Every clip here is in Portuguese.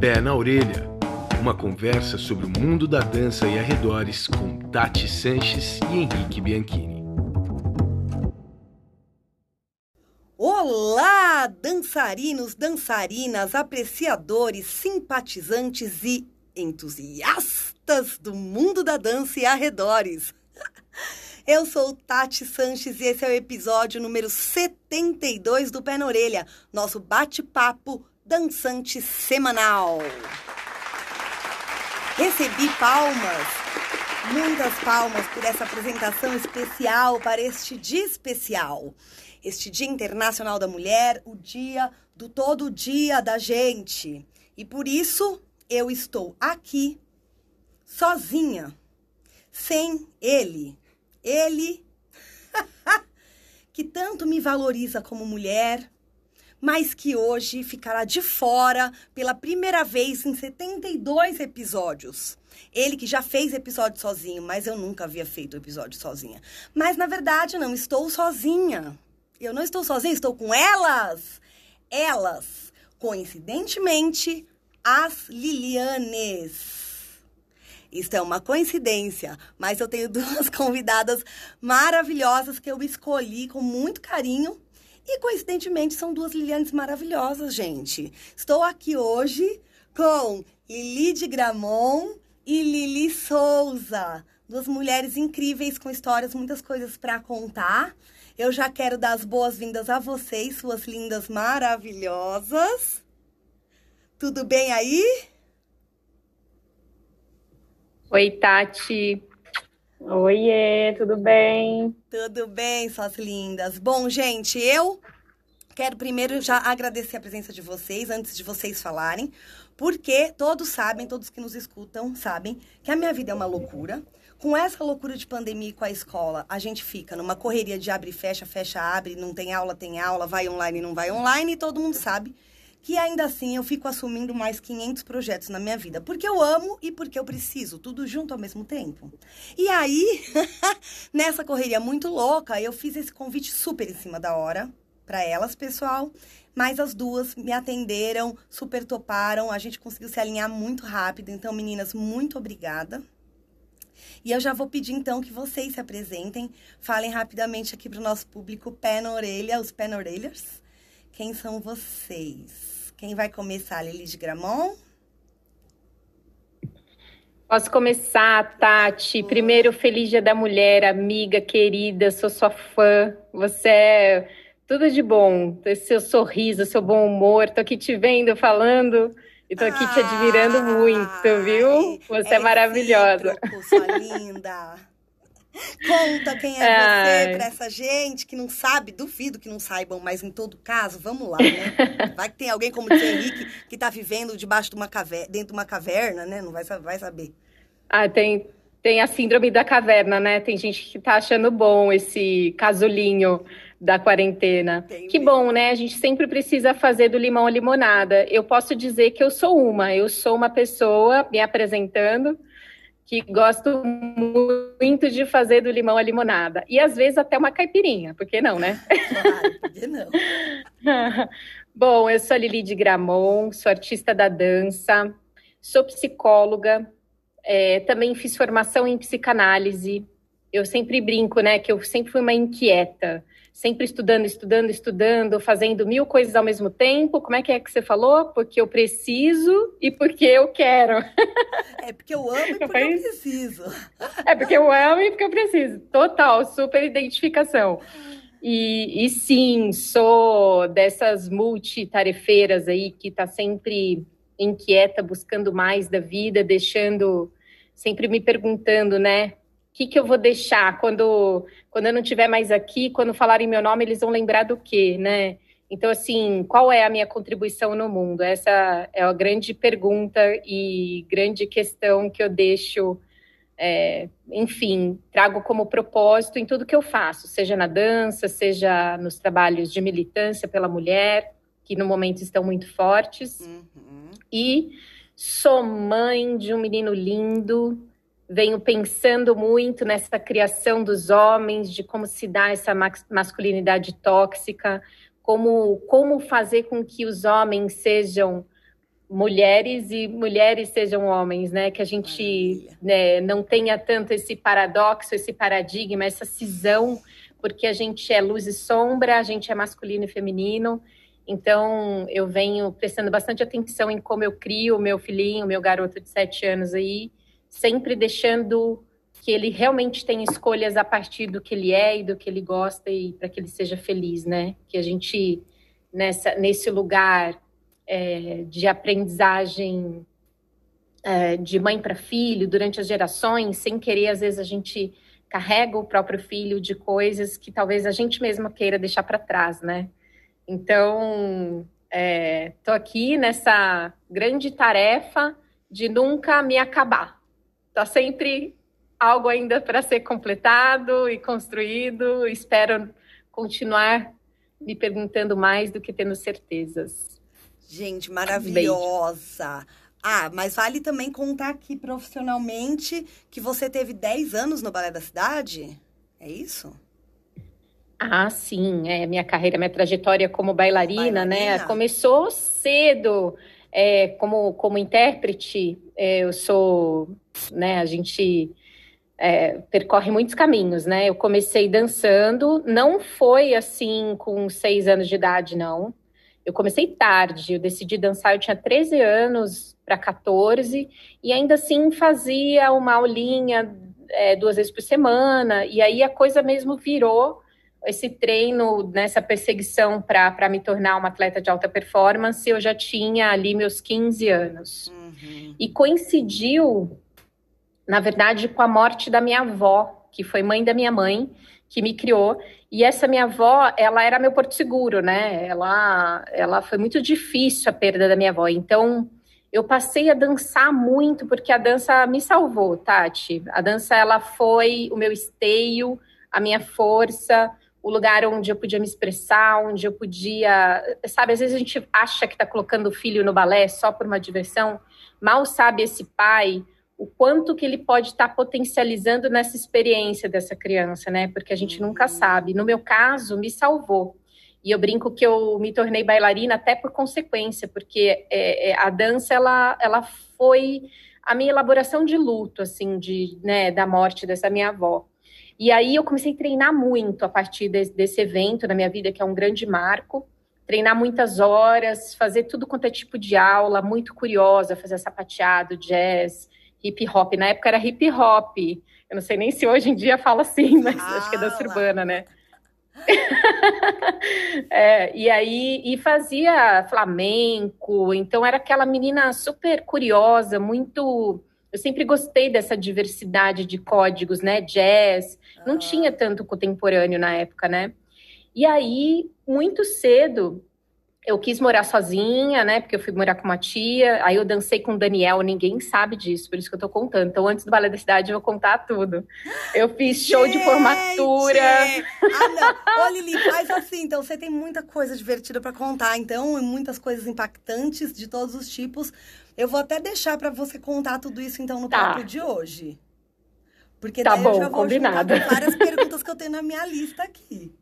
Pé na Orelha uma conversa sobre o mundo da dança e arredores com Tati Sanches e Henrique Bianchini. Olá, dançarinos, dançarinas, apreciadores, simpatizantes e entusiastas do mundo da dança e arredores. Eu sou Tati Sanches e esse é o episódio número 72 do Pé na Orelha, nosso bate-papo dançante semanal. Recebi palmas, muitas palmas por essa apresentação especial para este dia especial. Este Dia Internacional da Mulher, o dia do todo dia da gente. E por isso eu estou aqui sozinha, sem ele. Ele que tanto me valoriza como mulher, mas que hoje ficará de fora pela primeira vez em 72 episódios. Ele que já fez episódio sozinho, mas eu nunca havia feito episódio sozinha. Mas na verdade não estou sozinha. Eu não estou sozinha, estou com elas. Elas, coincidentemente, as Lilianes. Isso é uma coincidência, mas eu tenho duas convidadas maravilhosas que eu escolhi com muito carinho e coincidentemente são duas Lilianes maravilhosas, gente. Estou aqui hoje com Lili de Gramont e Lili Souza. Duas mulheres incríveis com histórias, muitas coisas para contar. Eu já quero dar as boas-vindas a vocês, suas lindas maravilhosas. Tudo bem aí? Oi, Tati. Oiê, tudo bem? Tudo bem, suas lindas. Bom, gente, eu quero primeiro já agradecer a presença de vocês, antes de vocês falarem, porque todos sabem, todos que nos escutam sabem, que a minha vida é uma loucura. Com essa loucura de pandemia e com a escola, a gente fica numa correria de abre e fecha, fecha, abre, não tem aula, tem aula, vai online, não vai online, e todo mundo sabe que ainda assim eu fico assumindo mais 500 projetos na minha vida, porque eu amo e porque eu preciso, tudo junto ao mesmo tempo. E aí, nessa correria muito louca, eu fiz esse convite super em cima da hora para elas, pessoal, mas as duas me atenderam, super toparam, a gente conseguiu se alinhar muito rápido. Então, meninas, muito obrigada. E eu já vou pedir então que vocês se apresentem, falem rapidamente aqui para o nosso público pé na orelha, os pé na orelhas. Quem são vocês? Quem vai começar, Lili de Gramont? Posso começar, Tati. Primeiro, feliz Dia da Mulher, amiga querida, sou sua fã. Você é tudo de bom. Seu sorriso, seu bom humor. Tô aqui te vendo, falando. E tô aqui te admirando muito, viu? Você é, é maravilhosa. Sua linda. Conta quem é Ai. você pra essa gente que não sabe, duvido que não saibam, mas em todo caso, vamos lá, né? Vai que tem alguém como o Henrique que tá vivendo debaixo de uma caverna, dentro de uma caverna, né? Não vai, vai saber. Ah, tem, tem a síndrome da caverna, né? Tem gente que tá achando bom esse casulinho da quarentena. Que bom, né? A gente sempre precisa fazer do limão a limonada. Eu posso dizer que eu sou uma, eu sou uma pessoa me apresentando que gosto muito de fazer do limão a limonada. E às vezes até uma caipirinha, por que não, né? Claro, por que não? Bom, eu sou a Lili de Gramont, sou artista da dança, sou psicóloga, é, também fiz formação em psicanálise. Eu sempre brinco, né, que eu sempre fui uma inquieta sempre estudando, estudando, estudando, fazendo mil coisas ao mesmo tempo. Como é que é que você falou? Porque eu preciso e porque eu quero. É porque eu amo e porque eu preciso. É porque eu amo e porque eu preciso. Total, super identificação. E, e sim, sou dessas multitarefeiras aí que tá sempre inquieta, buscando mais da vida, deixando, sempre me perguntando, né? O que, que eu vou deixar quando, quando eu não estiver mais aqui? Quando falarem meu nome, eles vão lembrar do quê, né? Então, assim, qual é a minha contribuição no mundo? Essa é a grande pergunta e grande questão que eu deixo, é, enfim, trago como propósito em tudo que eu faço, seja na dança, seja nos trabalhos de militância pela mulher, que no momento estão muito fortes. Uhum. E sou mãe de um menino lindo, venho pensando muito nessa criação dos homens, de como se dá essa masculinidade tóxica, como, como fazer com que os homens sejam mulheres e mulheres sejam homens, né? Que a gente né, não tenha tanto esse paradoxo, esse paradigma, essa cisão, porque a gente é luz e sombra, a gente é masculino e feminino. Então, eu venho prestando bastante atenção em como eu crio o meu filhinho, o meu garoto de sete anos aí, sempre deixando que ele realmente tenha escolhas a partir do que ele é e do que ele gosta e para que ele seja feliz, né? Que a gente, nessa, nesse lugar é, de aprendizagem é, de mãe para filho, durante as gerações, sem querer, às vezes a gente carrega o próprio filho de coisas que talvez a gente mesma queira deixar para trás, né? Então, estou é, aqui nessa grande tarefa de nunca me acabar. Está sempre algo ainda para ser completado e construído. Espero continuar me perguntando mais do que tendo certezas. Gente, maravilhosa. Beijo. Ah, mas vale também contar aqui profissionalmente que você teve 10 anos no Balé da Cidade? É isso? Ah, sim. É, minha carreira, minha trajetória como bailarina, né, bailarina. né? Começou cedo. É, como, como intérprete, é, eu sou, né, a gente é, percorre muitos caminhos, né? Eu comecei dançando, não foi assim com seis anos de idade, não. Eu comecei tarde, eu decidi dançar, eu tinha 13 anos para 14, e ainda assim fazia uma aulinha é, duas vezes por semana, e aí a coisa mesmo virou esse treino, nessa perseguição para me tornar uma atleta de alta performance, eu já tinha ali meus 15 anos. Uhum. E coincidiu, na verdade, com a morte da minha avó, que foi mãe da minha mãe, que me criou. E essa minha avó, ela era meu porto seguro, né? Ela, ela foi muito difícil a perda da minha avó. Então, eu passei a dançar muito porque a dança me salvou, Tati. A dança ela foi o meu esteio, a minha força, o lugar onde eu podia me expressar, onde eu podia, sabe, às vezes a gente acha que está colocando o filho no balé só por uma diversão, mal sabe esse pai o quanto que ele pode estar tá potencializando nessa experiência dessa criança, né? Porque a gente nunca sabe. No meu caso, me salvou. E eu brinco que eu me tornei bailarina até por consequência, porque é, é, a dança ela, ela foi a minha elaboração de luto, assim, de, né, da morte dessa minha avó. E aí eu comecei a treinar muito a partir desse, desse evento na minha vida, que é um grande marco. Treinar muitas horas, fazer tudo quanto é tipo de aula, muito curiosa, fazer sapateado, jazz, hip hop. Na época era hip hop. Eu não sei nem se hoje em dia fala assim, mas ah, acho que é dança urbana, né? é, e aí e fazia flamenco, então era aquela menina super curiosa, muito. Eu sempre gostei dessa diversidade de códigos, né? Jazz, não ah. tinha tanto contemporâneo na época, né? E aí, muito cedo, eu quis morar sozinha, né? Porque eu fui morar com uma tia. Aí eu dancei com o Daniel, ninguém sabe disso, por isso que eu tô contando. Então, antes do Balé da Cidade, eu vou contar tudo. Eu fiz show de formatura. Ah, não. Ô, Lili, faz assim. Então, você tem muita coisa divertida para contar. Então, muitas coisas impactantes de todos os tipos. Eu vou até deixar para você contar tudo isso, então, no tá. papo de hoje. Porque tá daí bom, eu já vou combinado. várias perguntas que eu tenho na minha lista aqui.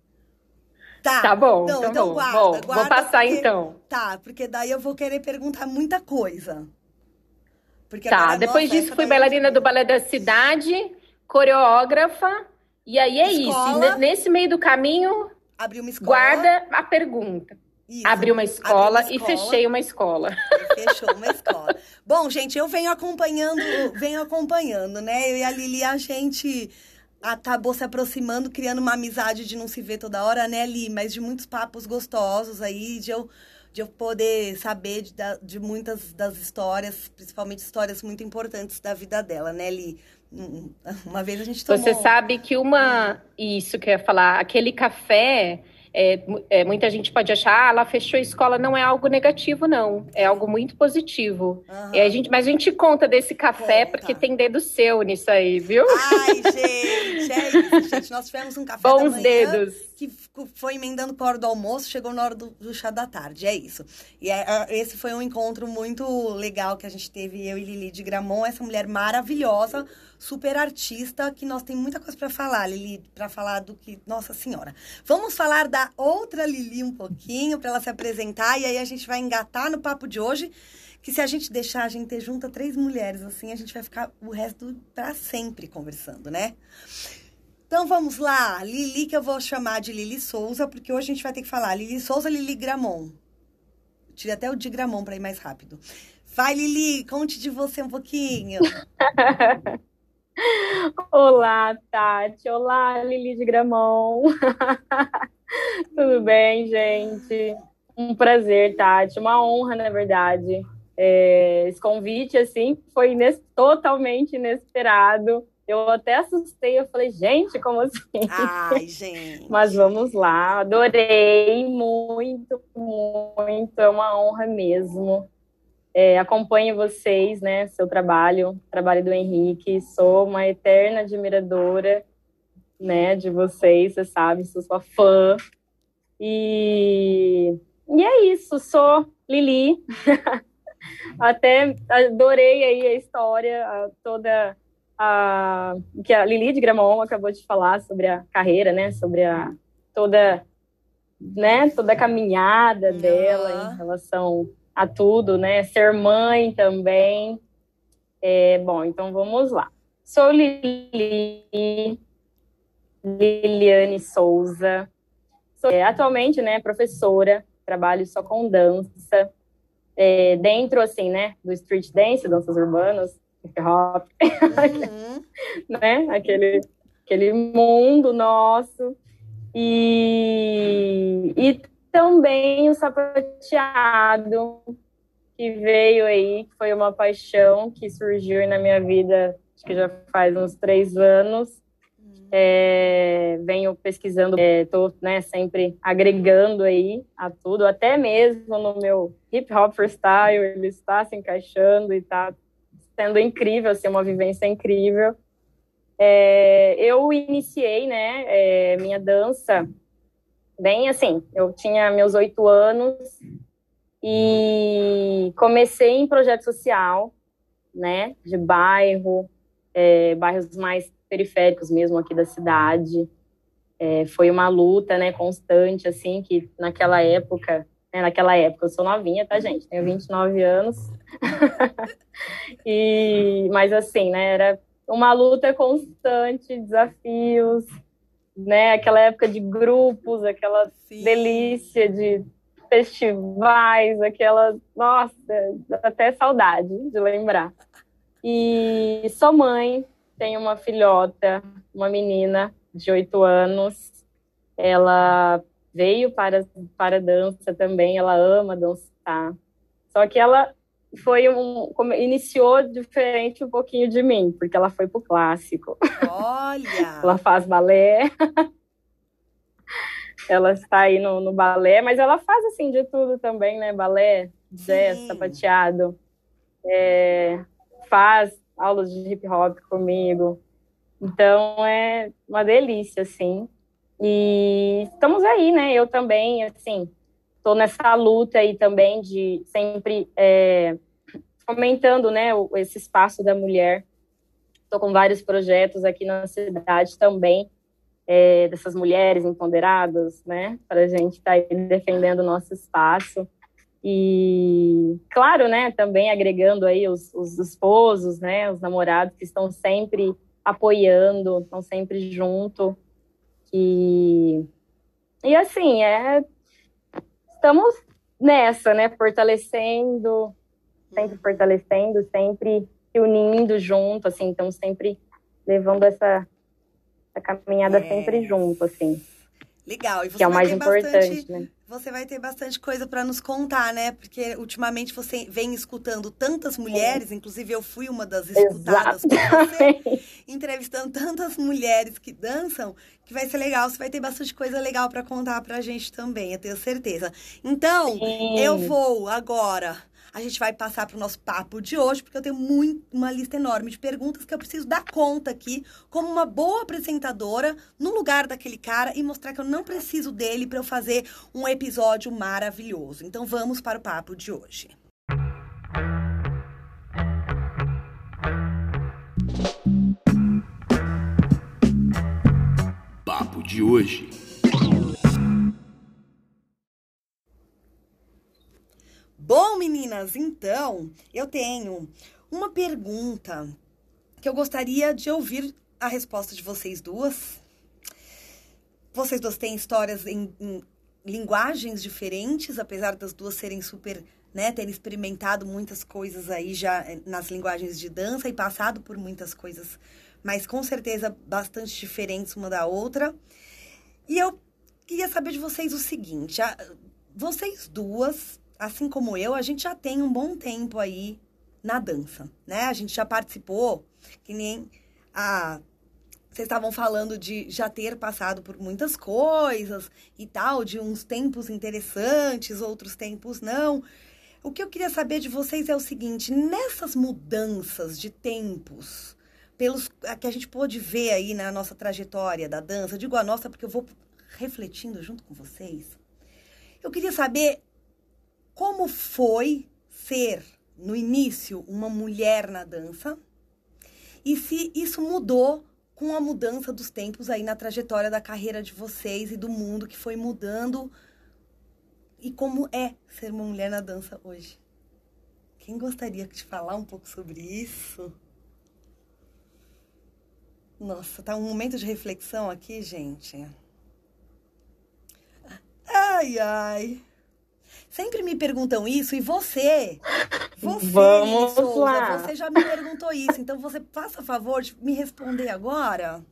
Tá. Tá bom, não, tá então bom. Guarda, bom, guarda, vou passar porque, então. Tá, porque daí eu vou querer perguntar muita coisa. Porque tá, depois disso fui bailarina do Balé da Cidade, coreógrafa, e aí é escola, isso. Nesse meio do caminho, guarda a pergunta. Isso, abri uma escola, uma escola e fechei uma escola. Fechou uma escola. Bom, gente, eu venho acompanhando, venho acompanhando, né? Eu e a Lili, a gente acabou se aproximando, criando uma amizade de não se ver toda hora, né, Li? Mas de muitos papos gostosos aí, de eu, de eu poder saber de, de muitas das histórias, principalmente histórias muito importantes da vida dela, né, Li? Uma vez a gente tomou... Você sabe que uma... Isso que eu ia falar, aquele café é, é, muita gente pode achar, ah, ela fechou a escola, não é algo negativo, não. É algo muito positivo. Uhum. A gente, mas a gente conta desse café conta. porque tem dedo seu nisso aí, viu? Ai, gente, é isso, gente. Nós tivemos um café Bons dedos. Que foi emendando com hora do almoço, chegou na hora do, do chá da tarde. É isso. E é, é, esse foi um encontro muito legal que a gente teve, eu e Lili de Gramont, essa mulher maravilhosa super artista, que nós tem muita coisa para falar, Lili, para falar do que. Nossa Senhora. Vamos falar da outra Lili um pouquinho, para ela se apresentar, e aí a gente vai engatar no papo de hoje, que se a gente deixar, a gente junta três mulheres assim, a gente vai ficar o resto para sempre conversando, né? Então vamos lá, Lili, que eu vou chamar de Lili Souza, porque hoje a gente vai ter que falar Lili Souza, Lili Gramon. Tirei até o de Gramon para ir mais rápido. Vai, Lili, conte de você um pouquinho. Olá, Tati. Olá, Lili de Gramon. Tudo bem, gente? Um prazer, Tati. Uma honra, na verdade. É, esse convite, assim, foi ines totalmente inesperado. Eu até assustei, eu falei, gente, como assim? Ai, gente. Mas vamos lá, adorei muito, muito, é uma honra mesmo. É, acompanho vocês, né, seu trabalho, trabalho do Henrique, sou uma eterna admiradora, né, de vocês, você sabe, sou sua fã. E, e é isso, sou Lili. Até adorei aí a história, toda a que a Lili de Gramont acabou de falar sobre a carreira, né, sobre a toda né, toda a caminhada dela em relação a tudo, né? Ser mãe também. É, bom, então vamos lá. Sou Lili, Liliane Souza. Sou é, atualmente, né, professora, trabalho só com dança. É, dentro, assim, né, do street dance, danças urbanas, hop, uhum. né, aquele, aquele mundo nosso. E, e também o sapateado, que veio aí, que foi uma paixão que surgiu na minha vida, acho que já faz uns três anos. É, venho pesquisando, estou é, né, sempre agregando aí a tudo, até mesmo no meu hip hop freestyle, ele está se encaixando e está sendo incrível, assim, uma vivência incrível. É, eu iniciei, né, é, minha dança bem assim, eu tinha meus oito anos e comecei em projeto social, né, de bairro, é, bairros mais periféricos mesmo aqui da cidade. É, foi uma luta, né, constante, assim, que naquela época, né, naquela época, eu sou novinha, tá, gente? Tenho 29 anos. e, mas, assim, né, era uma luta constante, desafios, né? Aquela época de grupos, aquela Sim. delícia de festivais, aquela, nossa, até saudade de lembrar. E sou mãe, tenho uma filhota, uma menina de oito anos. Ela veio para para dança também, ela ama dançar. Só que ela foi um iniciou diferente um pouquinho de mim, porque ela foi pro clássico. Olha. ela faz balé. ela está aí no, no, balé, mas ela faz assim de tudo também, né? Balé, jazz, sapateado. É, faz aulas de hip hop comigo. Então é uma delícia, assim. E estamos aí, né? Eu também, assim, estou nessa luta aí também de sempre é, fomentando né, esse espaço da mulher. Estou com vários projetos aqui na cidade também, é, dessas mulheres empoderadas, né, para a gente estar tá defendendo o nosso espaço. E, claro, né, também agregando aí os, os esposos, né, os namorados que estão sempre apoiando, estão sempre junto. E, e assim, é, estamos nessa, né, fortalecendo, sempre uhum. fortalecendo, sempre se unindo junto, assim, então sempre levando essa, essa caminhada é. sempre junto, assim. Legal, e você que é o mais importante, bastante, né? Você vai ter bastante coisa para nos contar, né? Porque ultimamente você vem escutando tantas mulheres, é. inclusive eu fui uma das escutadas você, entrevistando tantas mulheres que dançam, que vai ser legal. Você vai ter bastante coisa legal para contar pra gente também, eu tenho certeza. Então, Sim. eu vou agora a gente vai passar para o nosso papo de hoje, porque eu tenho muito, uma lista enorme de perguntas que eu preciso dar conta aqui, como uma boa apresentadora, no lugar daquele cara e mostrar que eu não preciso dele para eu fazer um episódio maravilhoso. Então vamos para o papo de hoje. Papo de hoje. Bom, meninas, então eu tenho uma pergunta que eu gostaria de ouvir a resposta de vocês duas. Vocês duas têm histórias em, em linguagens diferentes, apesar das duas serem super, né, terem experimentado muitas coisas aí já eh, nas linguagens de dança e passado por muitas coisas, mas com certeza bastante diferentes uma da outra. E eu queria saber de vocês o seguinte, a, vocês duas, assim como eu, a gente já tem um bom tempo aí na dança, né? A gente já participou, que nem a vocês estavam falando de já ter passado por muitas coisas e tal, de uns tempos interessantes, outros tempos não. O que eu queria saber de vocês é o seguinte: nessas mudanças de tempos, pelos que a gente pôde ver aí na nossa trajetória da dança, digo a nossa porque eu vou refletindo junto com vocês. Eu queria saber como foi ser no início uma mulher na dança e se isso mudou com a mudança dos tempos aí na trajetória da carreira de vocês e do mundo que foi mudando. E como é ser uma mulher na dança hoje? Quem gostaria de falar um pouco sobre isso? Nossa, tá um momento de reflexão aqui, gente. Ai, ai. Sempre me perguntam isso e você, você, Vamos Souza, lá. você já me perguntou isso, então você faça favor de me responder agora.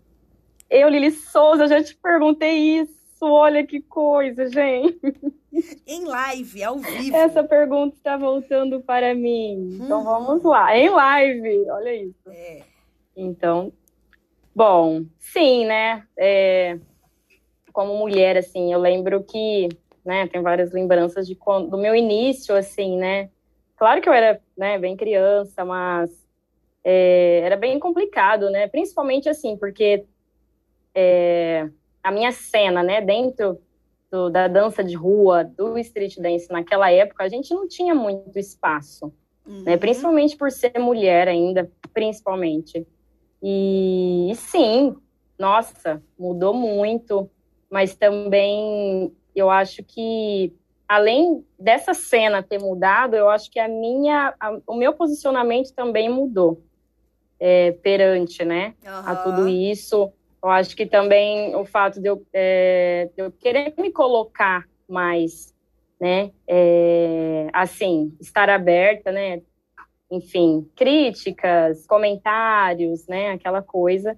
Eu, Lili Souza, já te perguntei isso. Olha que coisa, gente. Em live, ao vivo. Essa pergunta está voltando para mim. Então hum. vamos lá. Em live, olha isso. É. Então, bom, sim, né? É, como mulher, assim, eu lembro que né? Tenho várias lembranças de quando, do meu início, assim, né? Claro que eu era, né, bem criança, mas é, era bem complicado, né? Principalmente assim, porque é, a minha cena, né, dentro do, da dança de rua, do street dance naquela época, a gente não tinha muito espaço, né? uhum. né? Principalmente por ser mulher ainda, principalmente. E, e sim, nossa, mudou muito, mas também eu acho que além dessa cena ter mudado, eu acho que a minha, a, o meu posicionamento também mudou é, perante, né, uhum. a tudo isso. Eu acho que também o fato de eu, é, de eu querer me colocar mais, né, é, assim, estar aberta, né, enfim, críticas, comentários, né, aquela coisa.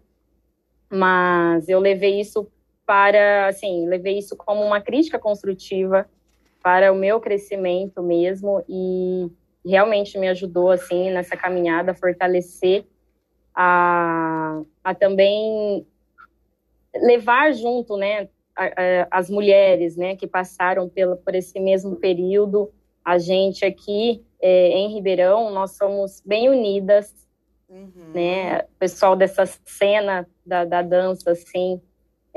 Mas eu levei isso para, assim, levei isso como uma crítica construtiva para o meu crescimento mesmo e realmente me ajudou, assim, nessa caminhada a fortalecer, a, a também levar junto, né, as mulheres, né, que passaram pelo, por esse mesmo período. A gente aqui é, em Ribeirão, nós somos bem unidas, uhum. né, o pessoal dessa cena da, da dança, assim,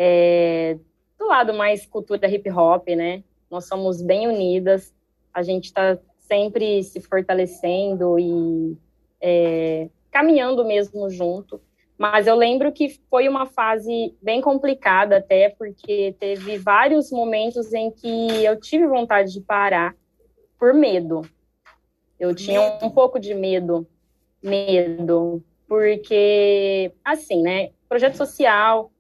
é, do lado mais cultura hip hop, né? Nós somos bem unidas, a gente está sempre se fortalecendo e é, caminhando mesmo junto. Mas eu lembro que foi uma fase bem complicada até, porque teve vários momentos em que eu tive vontade de parar por medo. Eu tinha um, um pouco de medo, medo, porque, assim, né, projeto social,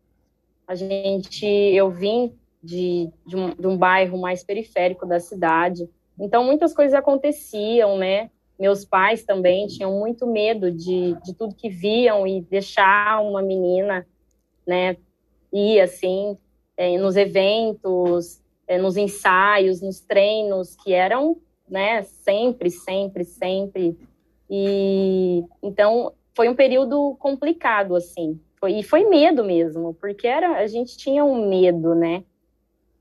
a gente, eu vim de, de, um, de um bairro mais periférico da cidade, então muitas coisas aconteciam, né? Meus pais também tinham muito medo de, de tudo que viam e deixar uma menina, né, ir assim, é, nos eventos, é, nos ensaios, nos treinos, que eram, né, sempre, sempre, sempre. E então foi um período complicado, assim, foi, e foi medo mesmo, porque era, a gente tinha um medo, né?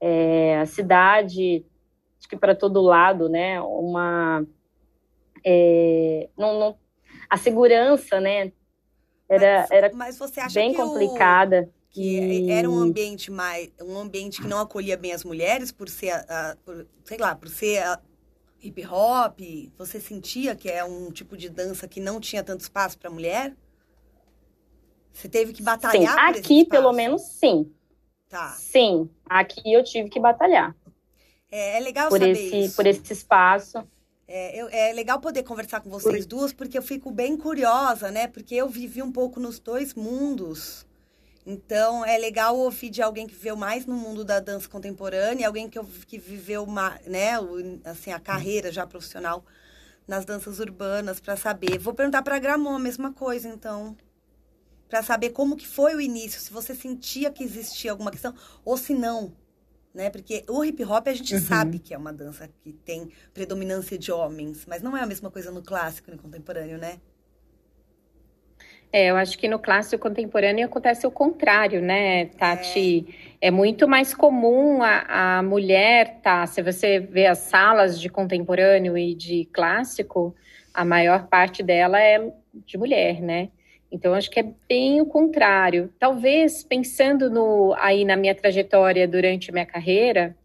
É, a cidade, acho que para todo lado, né? Uma. É, não, não, a segurança, né? Era, mas, era mas você acha bem que complicada. Que e... era um ambiente mais um ambiente que não acolhia bem as mulheres por ser a, por, sei lá por ser hip hop você sentia que é um tipo de dança que não tinha tanto espaço para mulher você teve que batalhar? Sim, aqui pelo menos sim. Tá. Sim, aqui eu tive que batalhar. É, é legal por saber esse, isso. Por esse espaço. É, é, legal poder conversar com vocês duas, porque eu fico bem curiosa, né? Porque eu vivi um pouco nos dois mundos. Então, é legal ouvir de alguém que viveu mais no mundo da dança contemporânea, alguém que, que viveu uma, né, assim, a carreira já profissional nas danças urbanas, para saber. Vou perguntar para a Gramon a mesma coisa, então. Para saber como que foi o início, se você sentia que existia alguma questão, ou se não, né? Porque o hip hop a gente uhum. sabe que é uma dança que tem predominância de homens, mas não é a mesma coisa no clássico e no contemporâneo, né? É, eu acho que no clássico contemporâneo acontece o contrário, né, Tati? É, é muito mais comum a, a mulher, tá? Se você vê as salas de contemporâneo e de clássico, a maior parte dela é de mulher, né? Então, acho que é bem o contrário. Talvez pensando no, aí na minha trajetória durante a minha carreira,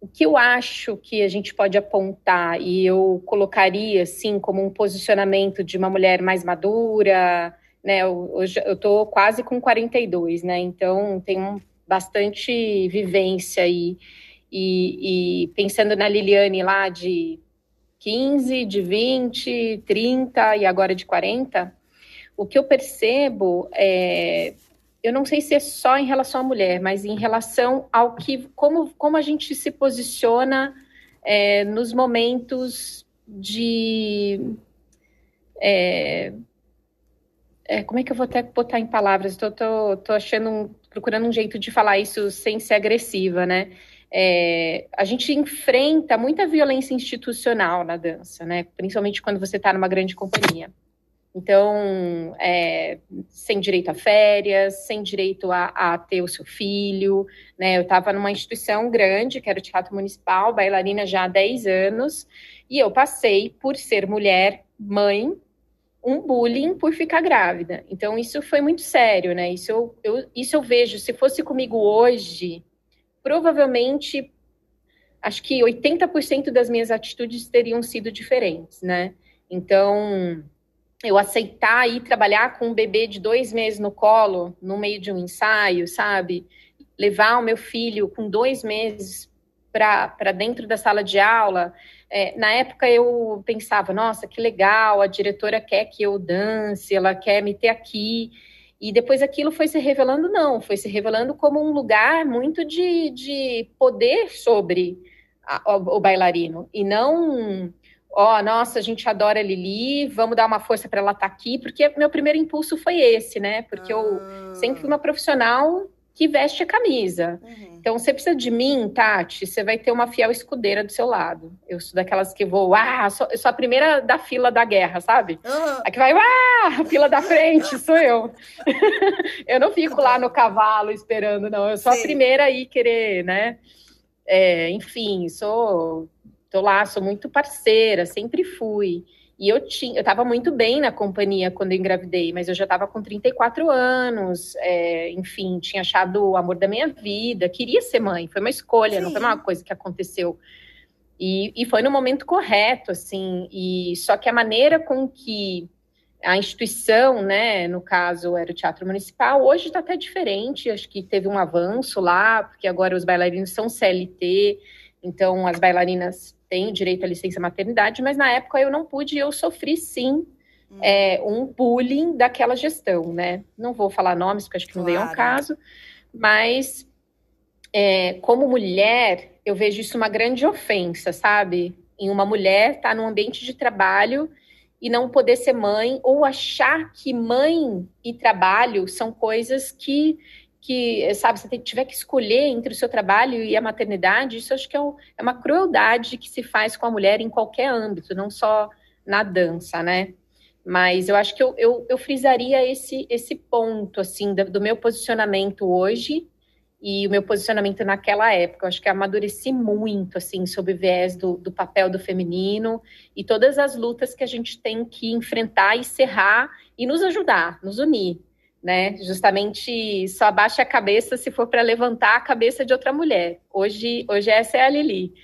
o que eu acho que a gente pode apontar e eu colocaria assim como um posicionamento de uma mulher mais madura, né? Hoje eu tô quase com 42, né? Então tenho bastante vivência aí. E, e pensando na Liliane lá de 15, de 20, 30 e agora de 40, o que eu percebo é, eu não sei se é só em relação à mulher, mas em relação ao que, como, como a gente se posiciona é, nos momentos de. É, é, como é que eu vou até botar em palavras? Estou tô, tô, tô, achando, um, procurando um jeito de falar isso sem ser agressiva, né? É, a gente enfrenta muita violência institucional na dança, né? Principalmente quando você está numa grande companhia. Então, é, sem direito a férias, sem direito a, a ter o seu filho, né? Eu estava numa instituição grande, que era o Teatro Municipal, bailarina já há 10 anos, e eu passei por ser mulher, mãe, um bullying por ficar grávida. Então, isso foi muito sério, né? Isso eu, eu, isso eu vejo, se fosse comigo hoje, provavelmente, acho que 80% das minhas atitudes teriam sido diferentes, né? Então eu aceitar ir trabalhar com um bebê de dois meses no colo, no meio de um ensaio, sabe? Levar o meu filho com dois meses para dentro da sala de aula. É, na época eu pensava, nossa, que legal, a diretora quer que eu dance, ela quer me ter aqui. E depois aquilo foi se revelando, não, foi se revelando como um lugar muito de, de poder sobre a, o, o bailarino, e não ó, oh, nossa, a gente adora a Lili, vamos dar uma força para ela estar tá aqui, porque meu primeiro impulso foi esse, né? Porque ah. eu sempre fui uma profissional que veste a camisa. Uhum. Então, você precisa de mim, Tati, você vai ter uma fiel escudeira do seu lado. Eu sou daquelas que vou, ah, sou, eu sou a primeira da fila da guerra, sabe? Uhum. A que vai, ah, a fila da frente, sou eu. eu não fico lá no cavalo esperando, não. Eu sou Sim. a primeira aí querer, né? É, enfim, sou Tô lá, sou muito parceira, sempre fui. E eu tinha, eu estava muito bem na companhia quando eu engravidei, mas eu já estava com 34 anos, é, enfim, tinha achado o amor da minha vida, queria ser mãe, foi uma escolha, Sim. não foi uma coisa que aconteceu. E, e foi no momento correto, assim, e só que a maneira com que a instituição, né, no caso era o Teatro Municipal, hoje está até diferente, acho que teve um avanço lá, porque agora os bailarinos são CLT, então as bailarinas tenho direito à licença maternidade, mas na época eu não pude, eu sofri sim hum. é, um bullying daquela gestão, né? Não vou falar nomes, porque acho que claro. não veio um caso, mas é, como mulher, eu vejo isso uma grande ofensa, sabe? Em uma mulher estar tá num ambiente de trabalho e não poder ser mãe, ou achar que mãe e trabalho são coisas que que, sabe, você tiver que escolher entre o seu trabalho e a maternidade, isso acho que é, é uma crueldade que se faz com a mulher em qualquer âmbito, não só na dança, né? Mas eu acho que eu, eu, eu frisaria esse, esse ponto, assim, do, do, meu posicionamento hoje e o meu posicionamento naquela época. Eu acho que amadureci muito, assim, sobre o viés do, do papel do feminino e todas as lutas que a gente tem que enfrentar e serrar e nos ajudar, nos unir né? Justamente só abaixa a cabeça se for para levantar a cabeça de outra mulher. Hoje, hoje essa é a Lili,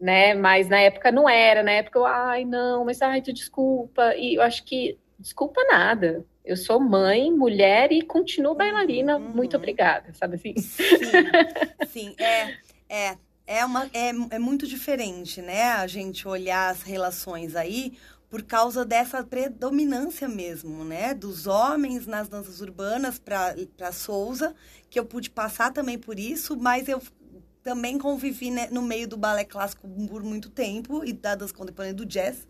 né? Mas na época não era, na época eu, ai, não, mas ai, tu desculpa. E eu acho que desculpa nada. Eu sou mãe, mulher e continuo bailarina. Uhum. Muito obrigada, sabe assim? Sim, sim. é, é. É, uma, é, é muito diferente, né? A gente olhar as relações aí por causa dessa predominância mesmo, né? Dos homens nas danças urbanas para Souza, que eu pude passar também por isso, mas eu também convivi né, no meio do balé clássico por muito tempo e da dança contemporânea do jazz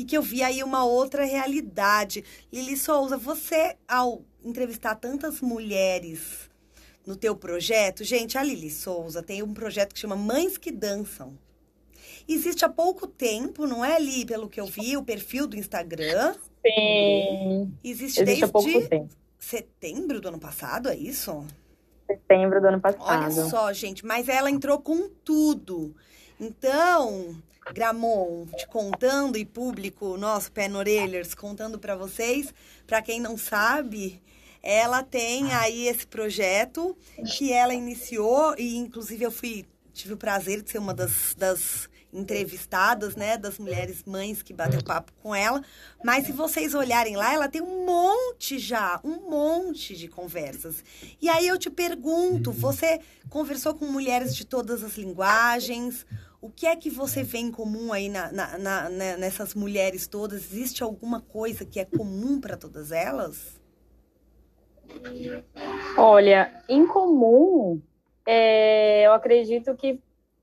e que eu vi aí uma outra realidade. Lili Souza, você ao entrevistar tantas mulheres no teu projeto, gente, a Lili Souza tem um projeto que chama Mães que Dançam. Existe há pouco tempo, não é ali, pelo que eu vi, o perfil do Instagram? Sim. Existe, Existe desde há pouco tempo. setembro do ano passado, é isso? Setembro do ano passado. Olha só, gente, mas ela entrou com tudo. Então, Gramon, te contando e público, nosso pé orelhas, contando para vocês, para quem não sabe, ela tem aí esse projeto que ela iniciou e inclusive eu fui tive o prazer de ser uma das, das entrevistadas, né, das mulheres mães que bateu papo com ela. Mas se vocês olharem lá, ela tem um monte já, um monte de conversas. E aí eu te pergunto, você conversou com mulheres de todas as linguagens? O que é que você vê em comum aí na, na, na, né, nessas mulheres todas? Existe alguma coisa que é comum para todas elas? Olha, em comum, é, eu acredito que,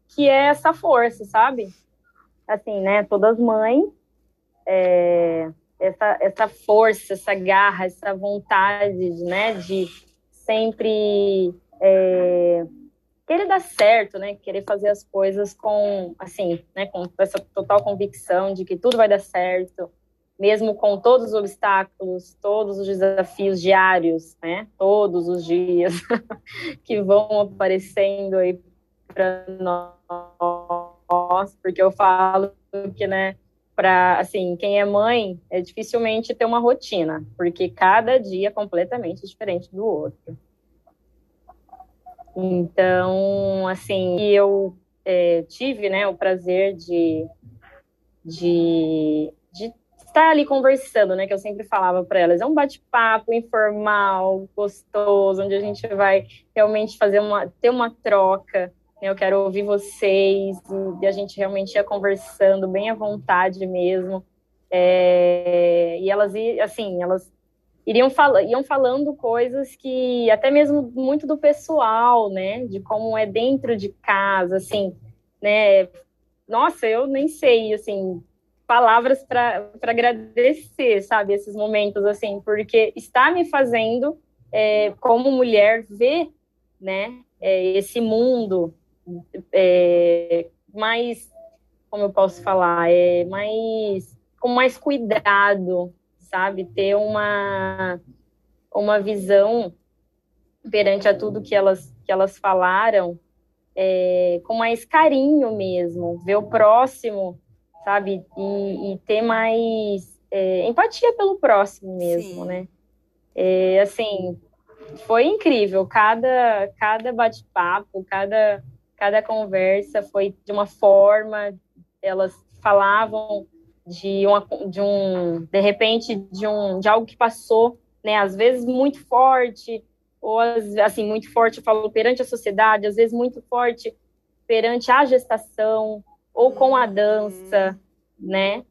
que é essa força, sabe? Assim, né? Todas mães, é, essa, essa força, essa garra, essa vontade, né? De sempre é, querer dar certo, né? Querer fazer as coisas com, assim, né? Com essa total convicção de que tudo vai dar certo, mesmo com todos os obstáculos, todos os desafios diários, né? Todos os dias que vão aparecendo aí para nós, porque eu falo que, né? Para assim, quem é mãe é dificilmente ter uma rotina, porque cada dia é completamente diferente do outro. Então, assim, eu é, tive né, o prazer de, de, de estar ali conversando, né? Que eu sempre falava para elas, é um bate-papo informal, gostoso, onde a gente vai realmente fazer uma, ter uma troca. Eu quero ouvir vocês e a gente realmente ia conversando bem à vontade mesmo. É, e elas, assim, elas iriam fal iam falando coisas que até mesmo muito do pessoal, né, de como é dentro de casa, assim, né? Nossa, eu nem sei, assim, palavras para agradecer, sabe, esses momentos, assim, porque está me fazendo, é, como mulher, ver, né, é, esse mundo é, mais, como eu posso falar, é mais com mais cuidado, sabe? Ter uma, uma visão perante a tudo que elas, que elas falaram é, com mais carinho mesmo, ver o próximo, sabe? E, e ter mais é, empatia pelo próximo mesmo, Sim. né? É, assim, foi incrível. Cada, cada bate-papo, cada, cada conversa foi de uma forma, elas falavam de, uma, de um, de repente, de um, de algo que passou, né? Às vezes muito forte, ou assim, muito forte, eu falo, perante a sociedade, às vezes muito forte perante a gestação, ou com a dança, né?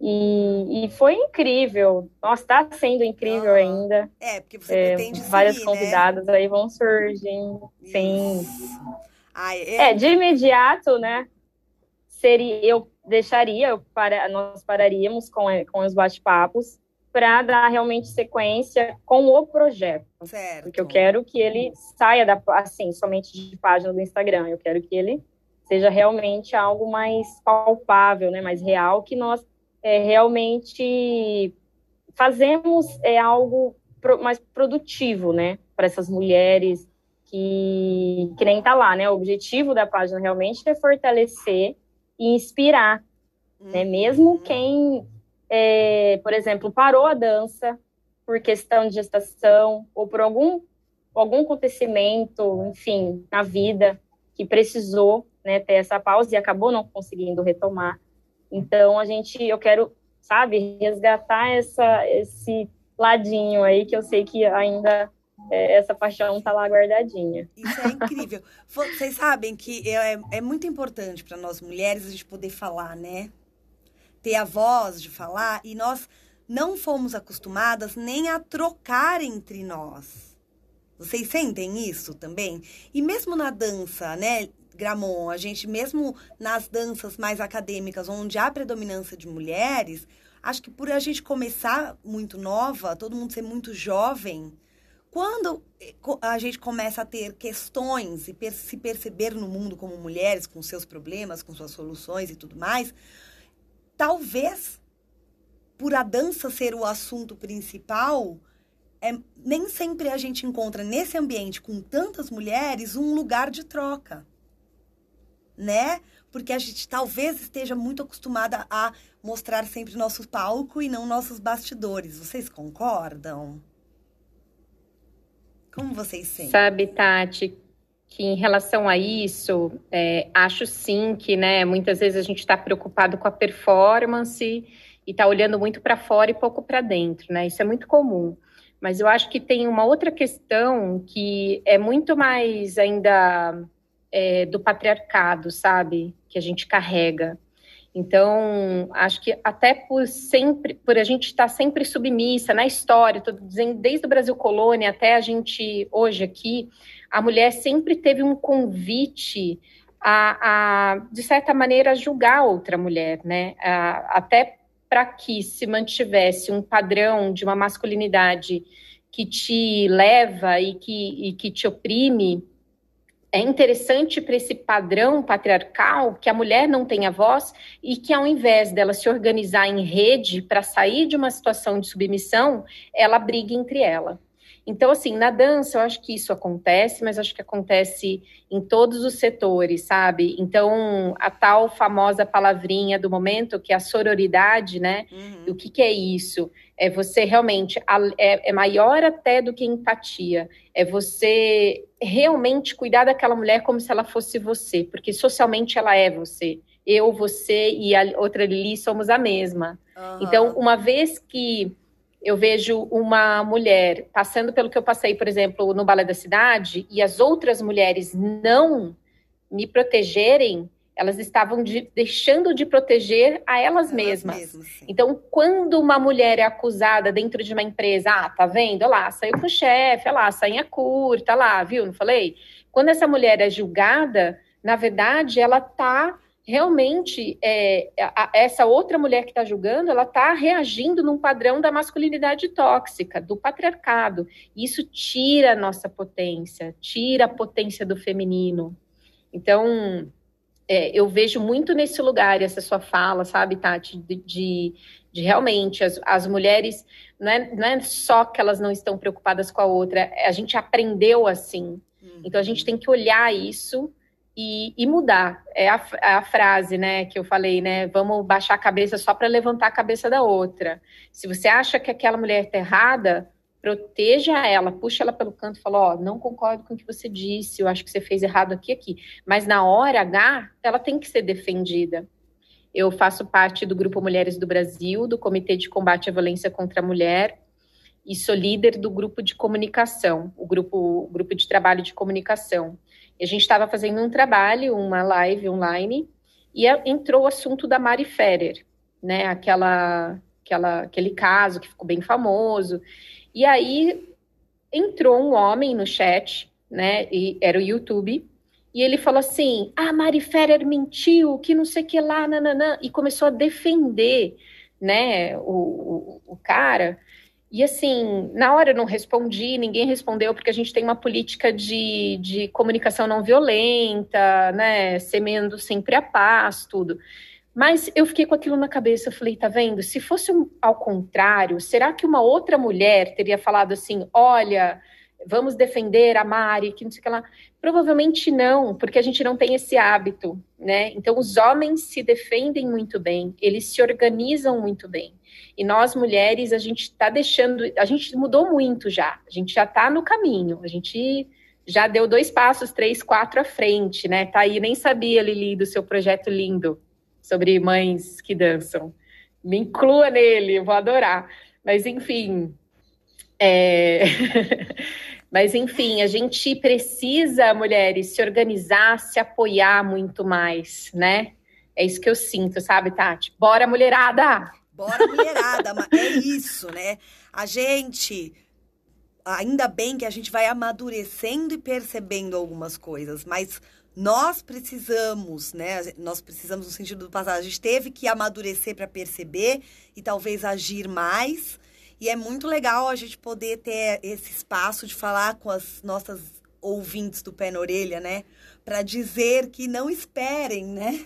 E, e foi incrível. Nossa, está sendo incrível ah, ainda. É, porque você é, pretende Várias seguir, convidadas né? aí vão surgindo. Sim. Ai, é... é, de imediato, né? Seria, eu deixaria, eu para, nós pararíamos com, com os bate-papos para dar realmente sequência com o projeto. Certo. Porque eu quero que ele saia da, assim, somente de página do Instagram. Eu quero que ele seja realmente algo mais palpável, né, mais real, que nós é, realmente fazemos é algo pro, mais produtivo, né, para essas mulheres que, que nem tá lá, né? O objetivo da página realmente é fortalecer e inspirar, uhum. né? Mesmo quem, é, por exemplo, parou a dança por questão de gestação ou por algum algum acontecimento, enfim, na vida que precisou, né, ter essa pausa e acabou não conseguindo retomar. Então a gente, eu quero, sabe, resgatar essa esse ladinho aí que eu sei que ainda é, essa paixão tá lá guardadinha. Isso é incrível. Vocês sabem que é, é muito importante para nós mulheres a gente poder falar, né? Ter a voz de falar e nós não fomos acostumadas nem a trocar entre nós. Vocês sentem isso também? E mesmo na dança, né, Gramon, a gente mesmo nas danças mais acadêmicas, onde há predominância de mulheres, acho que por a gente começar muito nova, todo mundo ser muito jovem, quando eh, a gente começa a ter questões e per se perceber no mundo como mulheres, com seus problemas, com suas soluções e tudo mais, talvez por a dança ser o assunto principal, é, nem sempre a gente encontra nesse ambiente com tantas mulheres um lugar de troca, né? Porque a gente talvez esteja muito acostumada a mostrar sempre nosso palco e não nossos bastidores. Vocês concordam? Como vocês sentem? Sabe, Tati, que em relação a isso, é, acho sim que, né, muitas vezes a gente está preocupado com a performance e está olhando muito para fora e pouco para dentro, né? Isso é muito comum. Mas eu acho que tem uma outra questão que é muito mais ainda é, do patriarcado, sabe? Que a gente carrega. Então, acho que até por sempre, por a gente estar sempre submissa na história, estou dizendo desde o Brasil colônia até a gente hoje aqui, a mulher sempre teve um convite a, a de certa maneira, julgar outra mulher, né? A, até para que se mantivesse um padrão de uma masculinidade que te leva e que, e que te oprime, é interessante para esse padrão patriarcal que a mulher não tenha voz e que, ao invés dela se organizar em rede para sair de uma situação de submissão, ela brigue entre ela. Então, assim, na dança, eu acho que isso acontece, mas acho que acontece em todos os setores, sabe? Então, a tal famosa palavrinha do momento, que é a sororidade, né? Uhum. O que, que é isso? É você realmente, é, é maior até do que empatia. É você realmente cuidar daquela mulher como se ela fosse você, porque socialmente ela é você. Eu, você e a outra Lili somos a mesma. Uhum. Então, uma vez que eu vejo uma mulher passando pelo que eu passei, por exemplo, no Balé da Cidade, e as outras mulheres não me protegerem, elas estavam de, deixando de proteger a elas, elas mesmas. mesmas então, quando uma mulher é acusada dentro de uma empresa, ah, tá vendo? Olha lá, saiu com o chefe, olha lá, sainha curta, olha lá, viu? Não falei? Quando essa mulher é julgada, na verdade, ela tá realmente é, a, essa outra mulher que está julgando, ela está reagindo num padrão da masculinidade tóxica, do patriarcado. Isso tira a nossa potência, tira a potência do feminino. Então, é, eu vejo muito nesse lugar essa sua fala, sabe, Tati, de, de, de realmente as, as mulheres, não é, não é só que elas não estão preocupadas com a outra, a gente aprendeu assim. Uhum. Então, a gente tem que olhar isso e, e mudar. É a, a, frase, né, que eu falei, né? Vamos baixar a cabeça só para levantar a cabeça da outra. Se você acha que aquela mulher está errada, proteja ela, puxa ela pelo canto e fala, ó, oh, não concordo com o que você disse, eu acho que você fez errado aqui aqui. Mas na hora H, ela tem que ser defendida. Eu faço parte do Grupo Mulheres do Brasil, do Comitê de Combate à Violência contra a Mulher, e sou líder do grupo de comunicação, o grupo, o grupo de trabalho de comunicação. E a gente estava fazendo um trabalho, uma live online, e entrou o assunto da Mari Ferrer, né? Aquela, aquela, aquele caso que ficou bem famoso. E aí entrou um homem no chat, né? E era o YouTube. E ele falou assim: Ah, Mari Ferrer mentiu, que não sei o que lá, nananã. E começou a defender, né? O, o, o cara. E assim, na hora eu não respondi, ninguém respondeu, porque a gente tem uma política de, de comunicação não violenta, né? Semendo sempre a paz, tudo. Mas eu fiquei com aquilo na cabeça, eu falei, tá vendo? Se fosse um, ao contrário, será que uma outra mulher teria falado assim: olha, vamos defender a Mari, que não sei o que lá? Provavelmente não, porque a gente não tem esse hábito, né? Então, os homens se defendem muito bem, eles se organizam muito bem. E nós mulheres, a gente está deixando, a gente mudou muito já, a gente já está no caminho, a gente já deu dois passos, três, quatro à frente, né? Tá aí, nem sabia, Lili, do seu projeto lindo sobre mães que dançam. Me inclua nele, vou adorar. Mas, enfim. É... Mas, enfim, a gente precisa, mulheres, se organizar, se apoiar muito mais, né? É isso que eu sinto, sabe, Tati? Bora, mulherada! Bora, mulherada! é isso, né? A gente. Ainda bem que a gente vai amadurecendo e percebendo algumas coisas, mas nós precisamos, né? Nós precisamos no sentido do passado. A gente teve que amadurecer para perceber e talvez agir mais. E é muito legal a gente poder ter esse espaço de falar com as nossas ouvintes do pé na orelha, né? Para dizer que não esperem, né?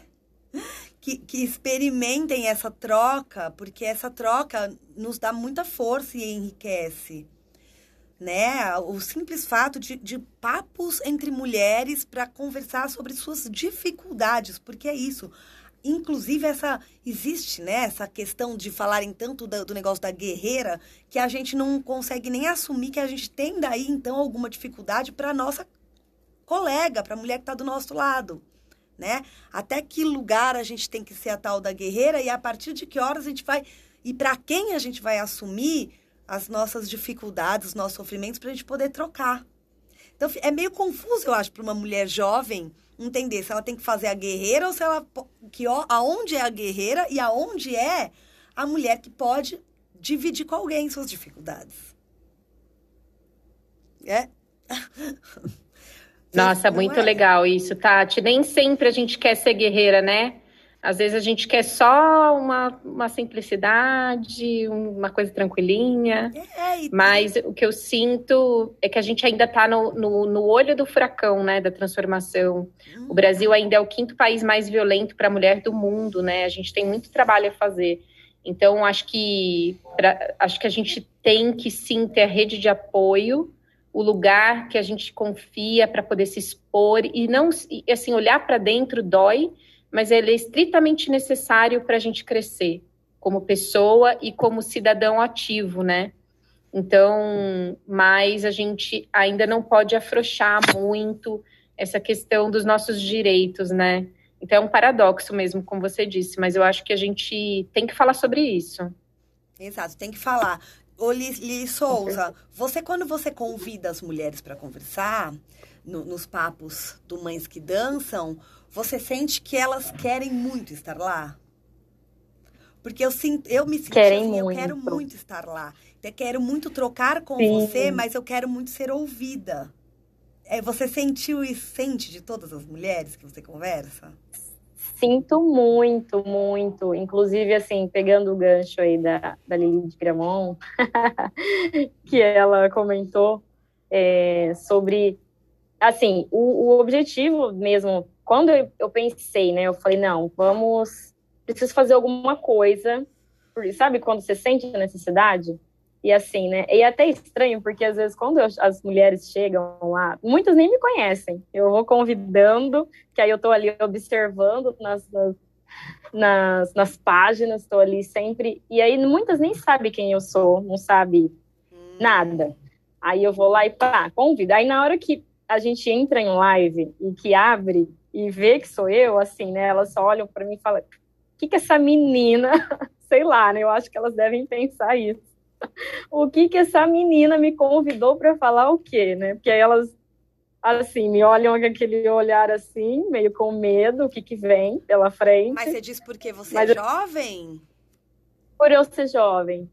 Que, que experimentem essa troca, porque essa troca nos dá muita força e enriquece né? O simples fato de, de papos entre mulheres para conversar sobre suas dificuldades, porque é isso. Inclusive, essa existe, né? Essa questão de falarem tanto do, do negócio da guerreira que a gente não consegue nem assumir que a gente tem daí, então, alguma dificuldade para nossa colega, para a mulher que está do nosso lado. Né? Até que lugar a gente tem que ser a tal da guerreira e a partir de que horas a gente vai e para quem a gente vai assumir as nossas dificuldades, os nossos sofrimentos, para a gente poder trocar. Então, é meio confuso, eu acho, para uma mulher jovem entender se ela tem que fazer a guerreira ou se ela. Que, aonde é a guerreira e aonde é a mulher que pode dividir com alguém suas dificuldades. É? Nossa, muito é? legal isso, Tati. Nem sempre a gente quer ser guerreira, né? Às vezes a gente quer só uma, uma simplicidade, uma coisa tranquilinha. É, mas o que eu sinto é que a gente ainda está no, no, no, olho do furacão, né? Da transformação. O Brasil ainda é o quinto país mais violento para a mulher do mundo, né? A gente tem muito trabalho a fazer. Então, acho que, pra, acho que a gente tem que sim ter a rede de apoio, o lugar que a gente confia para poder se expor e não, assim, olhar para dentro dói mas ele é estritamente necessário para a gente crescer como pessoa e como cidadão ativo, né? Então, mas a gente ainda não pode afrouxar muito essa questão dos nossos direitos, né? Então é um paradoxo mesmo, como você disse, mas eu acho que a gente tem que falar sobre isso. Exato, tem que falar. Ô, Lili Souza, você quando você convida as mulheres para conversar no, nos papos do Mães que Dançam, você sente que elas querem muito estar lá? Porque eu, sinto, eu me sinto querem assim, muito. eu quero muito estar lá. Eu quero muito trocar com Sim. você, mas eu quero muito ser ouvida. É, você sentiu e sente de todas as mulheres que você conversa? Sinto muito, muito. Inclusive, assim, pegando o gancho aí da, da Lili de Gramont, que ela comentou é, sobre, assim, o, o objetivo mesmo quando eu, pensei, né, eu falei, não, vamos, preciso fazer alguma coisa, sabe quando você sente a necessidade? E assim, né? E é até estranho, porque às vezes quando eu, as mulheres chegam lá, muitas nem me conhecem. Eu vou convidando, que aí eu tô ali observando nas, nas, nas, nas páginas, tô ali sempre. E aí muitas nem sabem quem eu sou, não sabe nada. Aí eu vou lá e pá, convido. Aí na hora que a gente entra em live e que abre, e vê que sou eu, assim, né? Elas só olham para mim e falam: o que, que essa menina, sei lá, né? Eu acho que elas devem pensar isso. o que que essa menina me convidou para falar o quê, né? Porque aí elas, assim, me olham com aquele olhar assim, meio com medo, o que que vem pela frente. Mas você diz porque você Mas é jovem? Por eu ser jovem.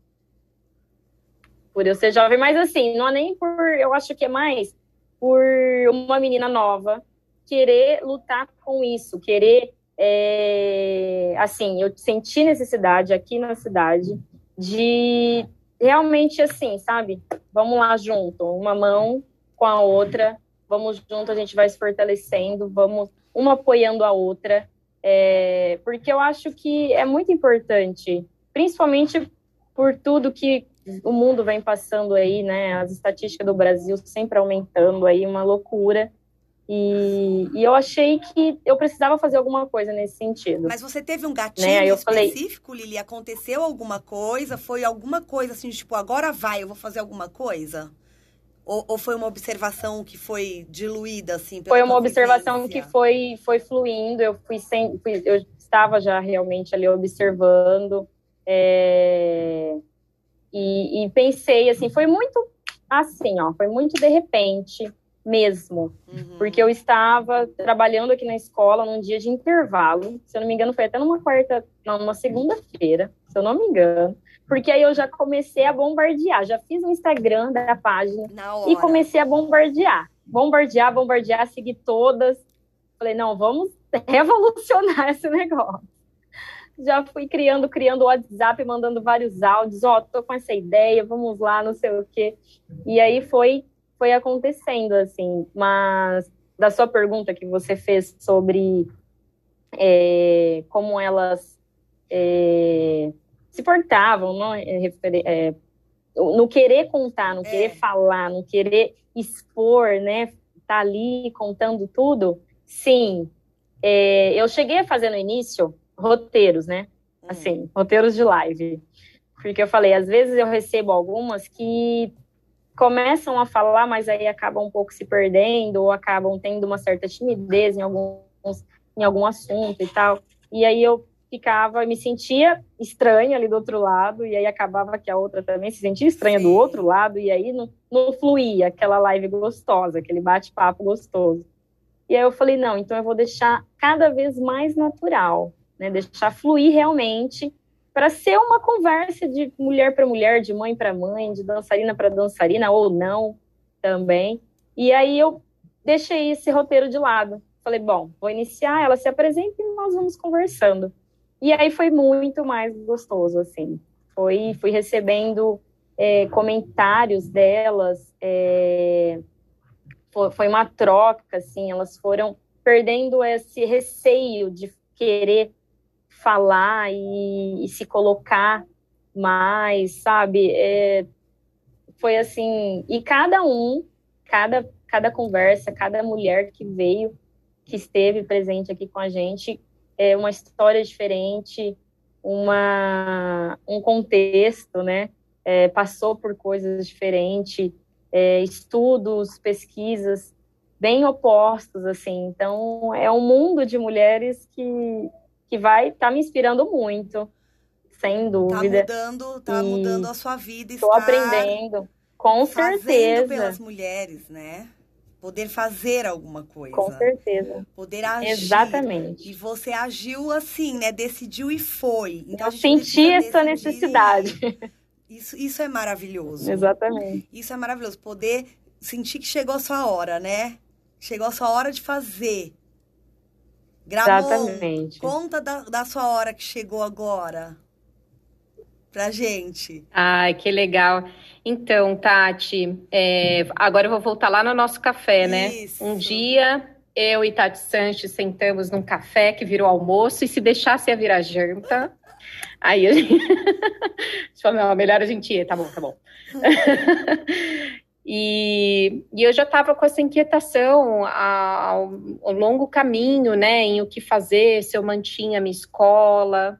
Por eu ser jovem, mas assim, não é nem por. Eu acho que é mais por uma menina nova querer lutar com isso, querer, é, assim, eu senti necessidade aqui na cidade de realmente assim, sabe? Vamos lá junto, uma mão com a outra, vamos junto, a gente vai se fortalecendo, vamos uma apoiando a outra, é, porque eu acho que é muito importante, principalmente por tudo que o mundo vem passando aí, né? As estatísticas do Brasil sempre aumentando aí, uma loucura. E, e, eu achei que eu precisava fazer alguma coisa nesse sentido. Mas você teve um gatilho né? específico, falei... Lili? Aconteceu alguma coisa? Foi alguma coisa assim, tipo, agora vai, eu vou fazer alguma coisa? Ou, ou foi uma observação que foi diluída, assim? Foi uma observação que foi, foi fluindo. Eu fui sem, fui, eu estava já realmente ali observando. É, e, e pensei, assim, foi muito assim, ó, foi muito de repente mesmo, uhum. porque eu estava trabalhando aqui na escola num dia de intervalo, se eu não me engano foi até numa quarta, não, numa segunda-feira, se eu não me engano, porque aí eu já comecei a bombardear, já fiz o Instagram da página e comecei a bombardear, bombardear, bombardear, seguir todas, falei, não, vamos revolucionar esse negócio. Já fui criando, criando o WhatsApp, mandando vários áudios, ó, oh, tô com essa ideia, vamos lá, não sei o quê. E aí foi foi acontecendo, assim. Mas da sua pergunta que você fez sobre é, como elas é, se portavam, não, é, é no querer contar, no querer é. falar, no querer expor, né? Tá ali contando tudo. Sim, é, eu cheguei a fazer no início roteiros, né? Hum. Assim, roteiros de live. Porque eu falei, às vezes eu recebo algumas que começam a falar, mas aí acabam um pouco se perdendo ou acabam tendo uma certa timidez em alguns em algum assunto e tal. E aí eu ficava, me sentia estranha ali do outro lado, e aí acabava que a outra também se sentia estranha Sim. do outro lado, e aí não, não fluía aquela live gostosa, aquele bate-papo gostoso. E aí eu falei, não, então eu vou deixar cada vez mais natural, né? Deixar fluir realmente para ser uma conversa de mulher para mulher, de mãe para mãe, de dançarina para dançarina ou não também. E aí eu deixei esse roteiro de lado. Falei, bom, vou iniciar, ela se apresenta e nós vamos conversando. E aí foi muito mais gostoso, assim. Foi, fui recebendo é, comentários delas, é, foi, uma troca, assim, elas foram perdendo esse receio de querer falar e, e se colocar mais, sabe? É, foi assim, e cada um, cada, cada conversa, cada mulher que veio, que esteve presente aqui com a gente, é uma história diferente, uma, um contexto, né? É, passou por coisas diferentes, é, estudos, pesquisas bem opostos, assim. Então, é um mundo de mulheres que que vai estar tá me inspirando muito, sem tá dúvida. Tá mudando, tá e mudando a sua vida. Estou aprendendo, com certeza. pelas mulheres, né? Poder fazer alguma coisa. Com certeza. Poder agir. Exatamente. E você agiu assim, né? Decidiu e foi. Então, Eu senti essa necessidade. Isso, isso é maravilhoso. Exatamente. Isso é maravilhoso. Poder sentir que chegou a sua hora, né? Chegou a sua hora de fazer. Gramon, Exatamente. conta da, da sua hora que chegou agora pra gente. Ai, que legal. Então, Tati, é, agora eu vou voltar lá no nosso café, né? Isso. Um dia eu e Tati Sanches sentamos num café que virou almoço e se deixasse ia virar janta. Aí a gente. Falou, melhor a gente ir, tá bom, tá bom. E, e eu já estava com essa inquietação ao, ao, longo caminho, né, em o que fazer, se eu mantinha minha escola.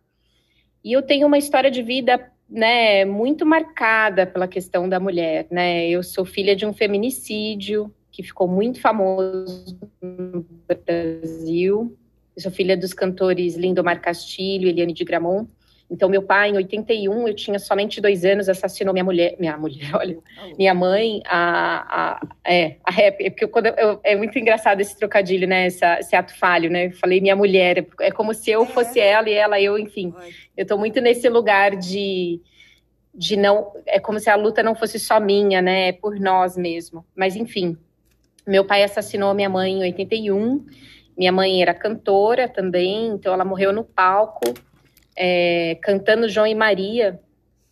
E eu tenho uma história de vida, né, muito marcada pela questão da mulher, né. Eu sou filha de um feminicídio que ficou muito famoso no Brasil. Eu sou filha dos cantores Lindomar Castilho e Eliane de Gramont. Então, meu pai, em 81, eu tinha somente dois anos, assassinou minha mulher, minha mulher, olha, minha mãe, a, a, é, a rap, é porque quando eu, é muito engraçado esse trocadilho, né, essa, esse ato falho, né, eu falei minha mulher, é como se eu é. fosse ela e ela eu, enfim, eu tô muito nesse lugar de, de não, é como se a luta não fosse só minha, né, é por nós mesmo, mas enfim, meu pai assassinou minha mãe em 81, minha mãe era cantora também, então ela morreu no palco, é, cantando João e Maria,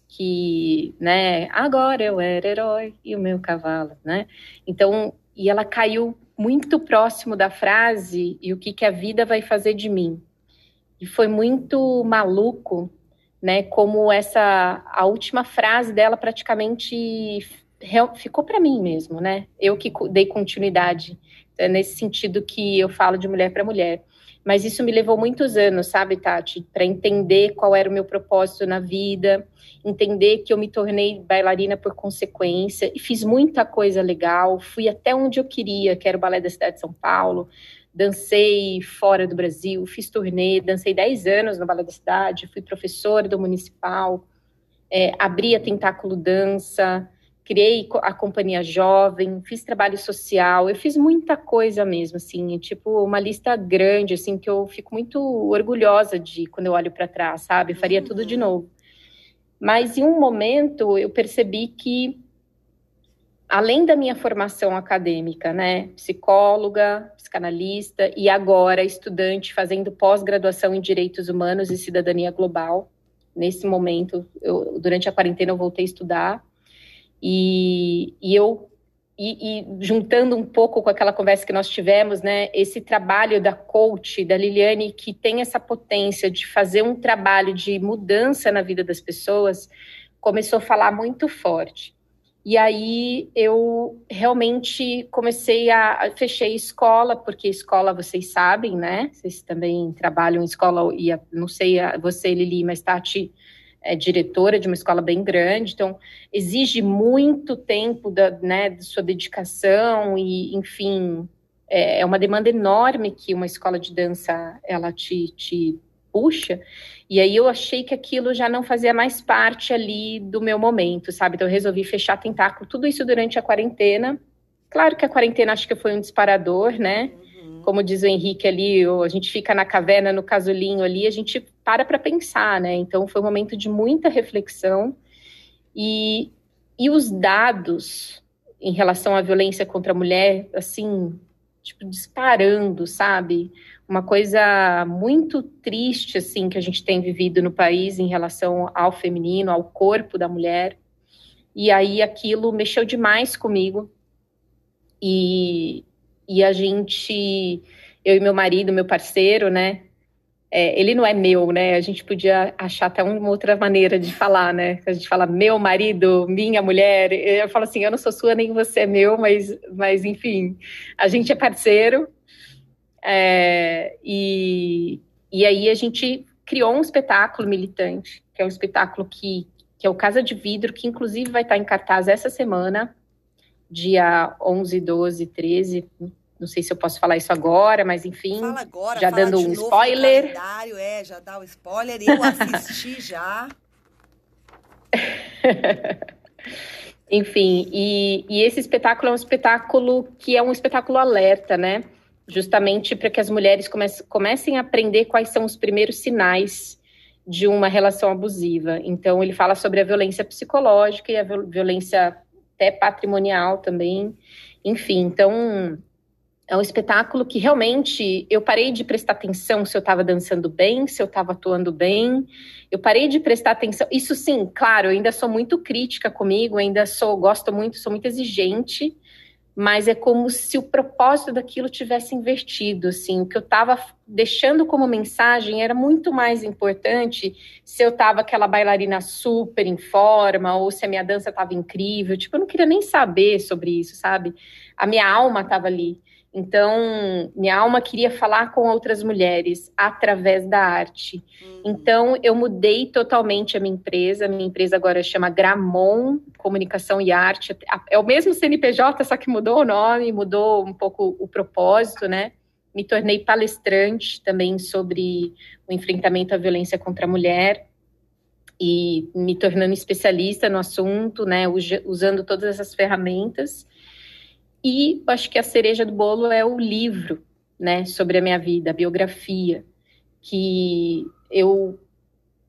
que, né, agora eu era herói e o meu cavalo, né? Então, e ela caiu muito próximo da frase e o que que a vida vai fazer de mim. E foi muito maluco, né, como essa a última frase dela praticamente ficou para mim mesmo, né? Eu que dei continuidade é nesse sentido que eu falo de mulher para mulher. Mas isso me levou muitos anos, sabe, Tati, para entender qual era o meu propósito na vida, entender que eu me tornei bailarina por consequência e fiz muita coisa legal. Fui até onde eu queria, que era o Balé da Cidade de São Paulo. Dancei fora do Brasil, fiz turnê, dancei 10 anos no Balé da Cidade, fui professora do Municipal, é, abri a Tentáculo Dança, criei a companhia jovem, fiz trabalho social, eu fiz muita coisa mesmo, assim, tipo uma lista grande, assim, que eu fico muito orgulhosa de quando eu olho para trás, sabe? Eu faria tudo de uhum. novo. Mas em um momento eu percebi que além da minha formação acadêmica, né, psicóloga, psicanalista e agora estudante fazendo pós-graduação em Direitos Humanos e Cidadania Global. Nesse momento, eu, durante a quarentena, eu voltei a estudar e, e eu e, e, juntando um pouco com aquela conversa que nós tivemos, né, esse trabalho da coach, da Liliane, que tem essa potência de fazer um trabalho de mudança na vida das pessoas, começou a falar muito forte. E aí eu realmente comecei a fechei escola, porque escola vocês sabem, né? Vocês também trabalham em escola e a, não sei você Lili, mas Tati é diretora de uma escola bem grande, então exige muito tempo da, né, de sua dedicação e, enfim, é, é uma demanda enorme que uma escola de dança ela te, te puxa. E aí eu achei que aquilo já não fazia mais parte ali do meu momento, sabe? Então eu resolvi fechar tentáculo, tudo isso durante a quarentena. Claro que a quarentena acho que foi um disparador, né? Uhum. Como diz o Henrique ali, a gente fica na caverna, no casulinho ali, a gente para para pensar, né? Então foi um momento de muita reflexão. E, e os dados em relação à violência contra a mulher, assim, tipo, disparando, sabe? uma coisa muito triste assim que a gente tem vivido no país em relação ao feminino, ao corpo da mulher. E aí aquilo mexeu demais comigo. E, e a gente, eu e meu marido, meu parceiro, né? É, ele não é meu, né? A gente podia achar até uma outra maneira de falar, né? A gente fala meu marido, minha mulher. Eu falo assim, eu não sou sua nem você é meu, mas, mas enfim, a gente é parceiro é, e, e aí a gente criou um espetáculo militante, que é um espetáculo que, que é o Casa de Vidro, que inclusive vai estar em cartaz essa semana, dia 11, 12, 13. Não sei se eu posso falar isso agora, mas enfim. Fala agora, já fala dando um spoiler. É, já dá o spoiler. Eu assisti já. enfim, e, e esse espetáculo é um espetáculo que é um espetáculo alerta, né? justamente para que as mulheres comecem a aprender quais são os primeiros sinais de uma relação abusiva. Então, ele fala sobre a violência psicológica e a violência até patrimonial também. Enfim, então é um espetáculo que realmente eu parei de prestar atenção se eu estava dançando bem, se eu estava atuando bem. Eu parei de prestar atenção. Isso sim, claro, eu ainda sou muito crítica comigo, ainda sou, gosto muito, sou muito exigente mas é como se o propósito daquilo tivesse invertido, assim, o que eu estava deixando como mensagem era muito mais importante se eu estava aquela bailarina super em forma ou se a minha dança estava incrível, tipo, eu não queria nem saber sobre isso, sabe? A minha alma estava ali. Então, minha alma queria falar com outras mulheres através da arte. Uhum. Então, eu mudei totalmente a minha empresa. Minha empresa agora chama Gramon Comunicação e Arte. É o mesmo CNPJ, só que mudou o nome, mudou um pouco o propósito, né? Me tornei palestrante também sobre o enfrentamento à violência contra a mulher e me tornando especialista no assunto, né? Usando todas essas ferramentas. E acho que a cereja do bolo é o livro, né, sobre a minha vida, a biografia, que eu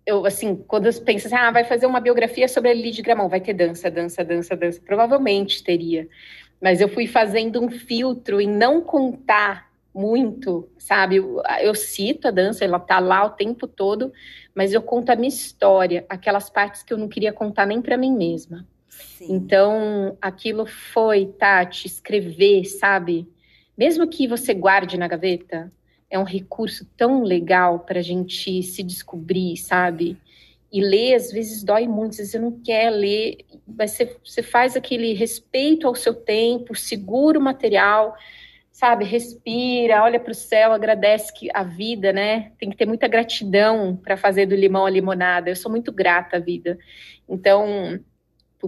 eu, assim, quando eu penso assim, ah, vai fazer uma biografia sobre a Lili Gramão, vai ter dança, dança, dança, dança. Provavelmente teria. Mas eu fui fazendo um filtro em não contar muito, sabe? Eu, eu cito a dança, ela tá lá o tempo todo, mas eu conto a minha história, aquelas partes que eu não queria contar nem para mim mesma. Sim. Então, aquilo foi, Tati, escrever, sabe? Mesmo que você guarde na gaveta, é um recurso tão legal para a gente se descobrir, sabe? E ler, às vezes, dói muito, às vezes você não quer ler, mas você, você faz aquele respeito ao seu tempo, segura o material, sabe? Respira, olha para o céu, agradece que a vida, né? Tem que ter muita gratidão para fazer do limão a limonada. Eu sou muito grata à vida. Então,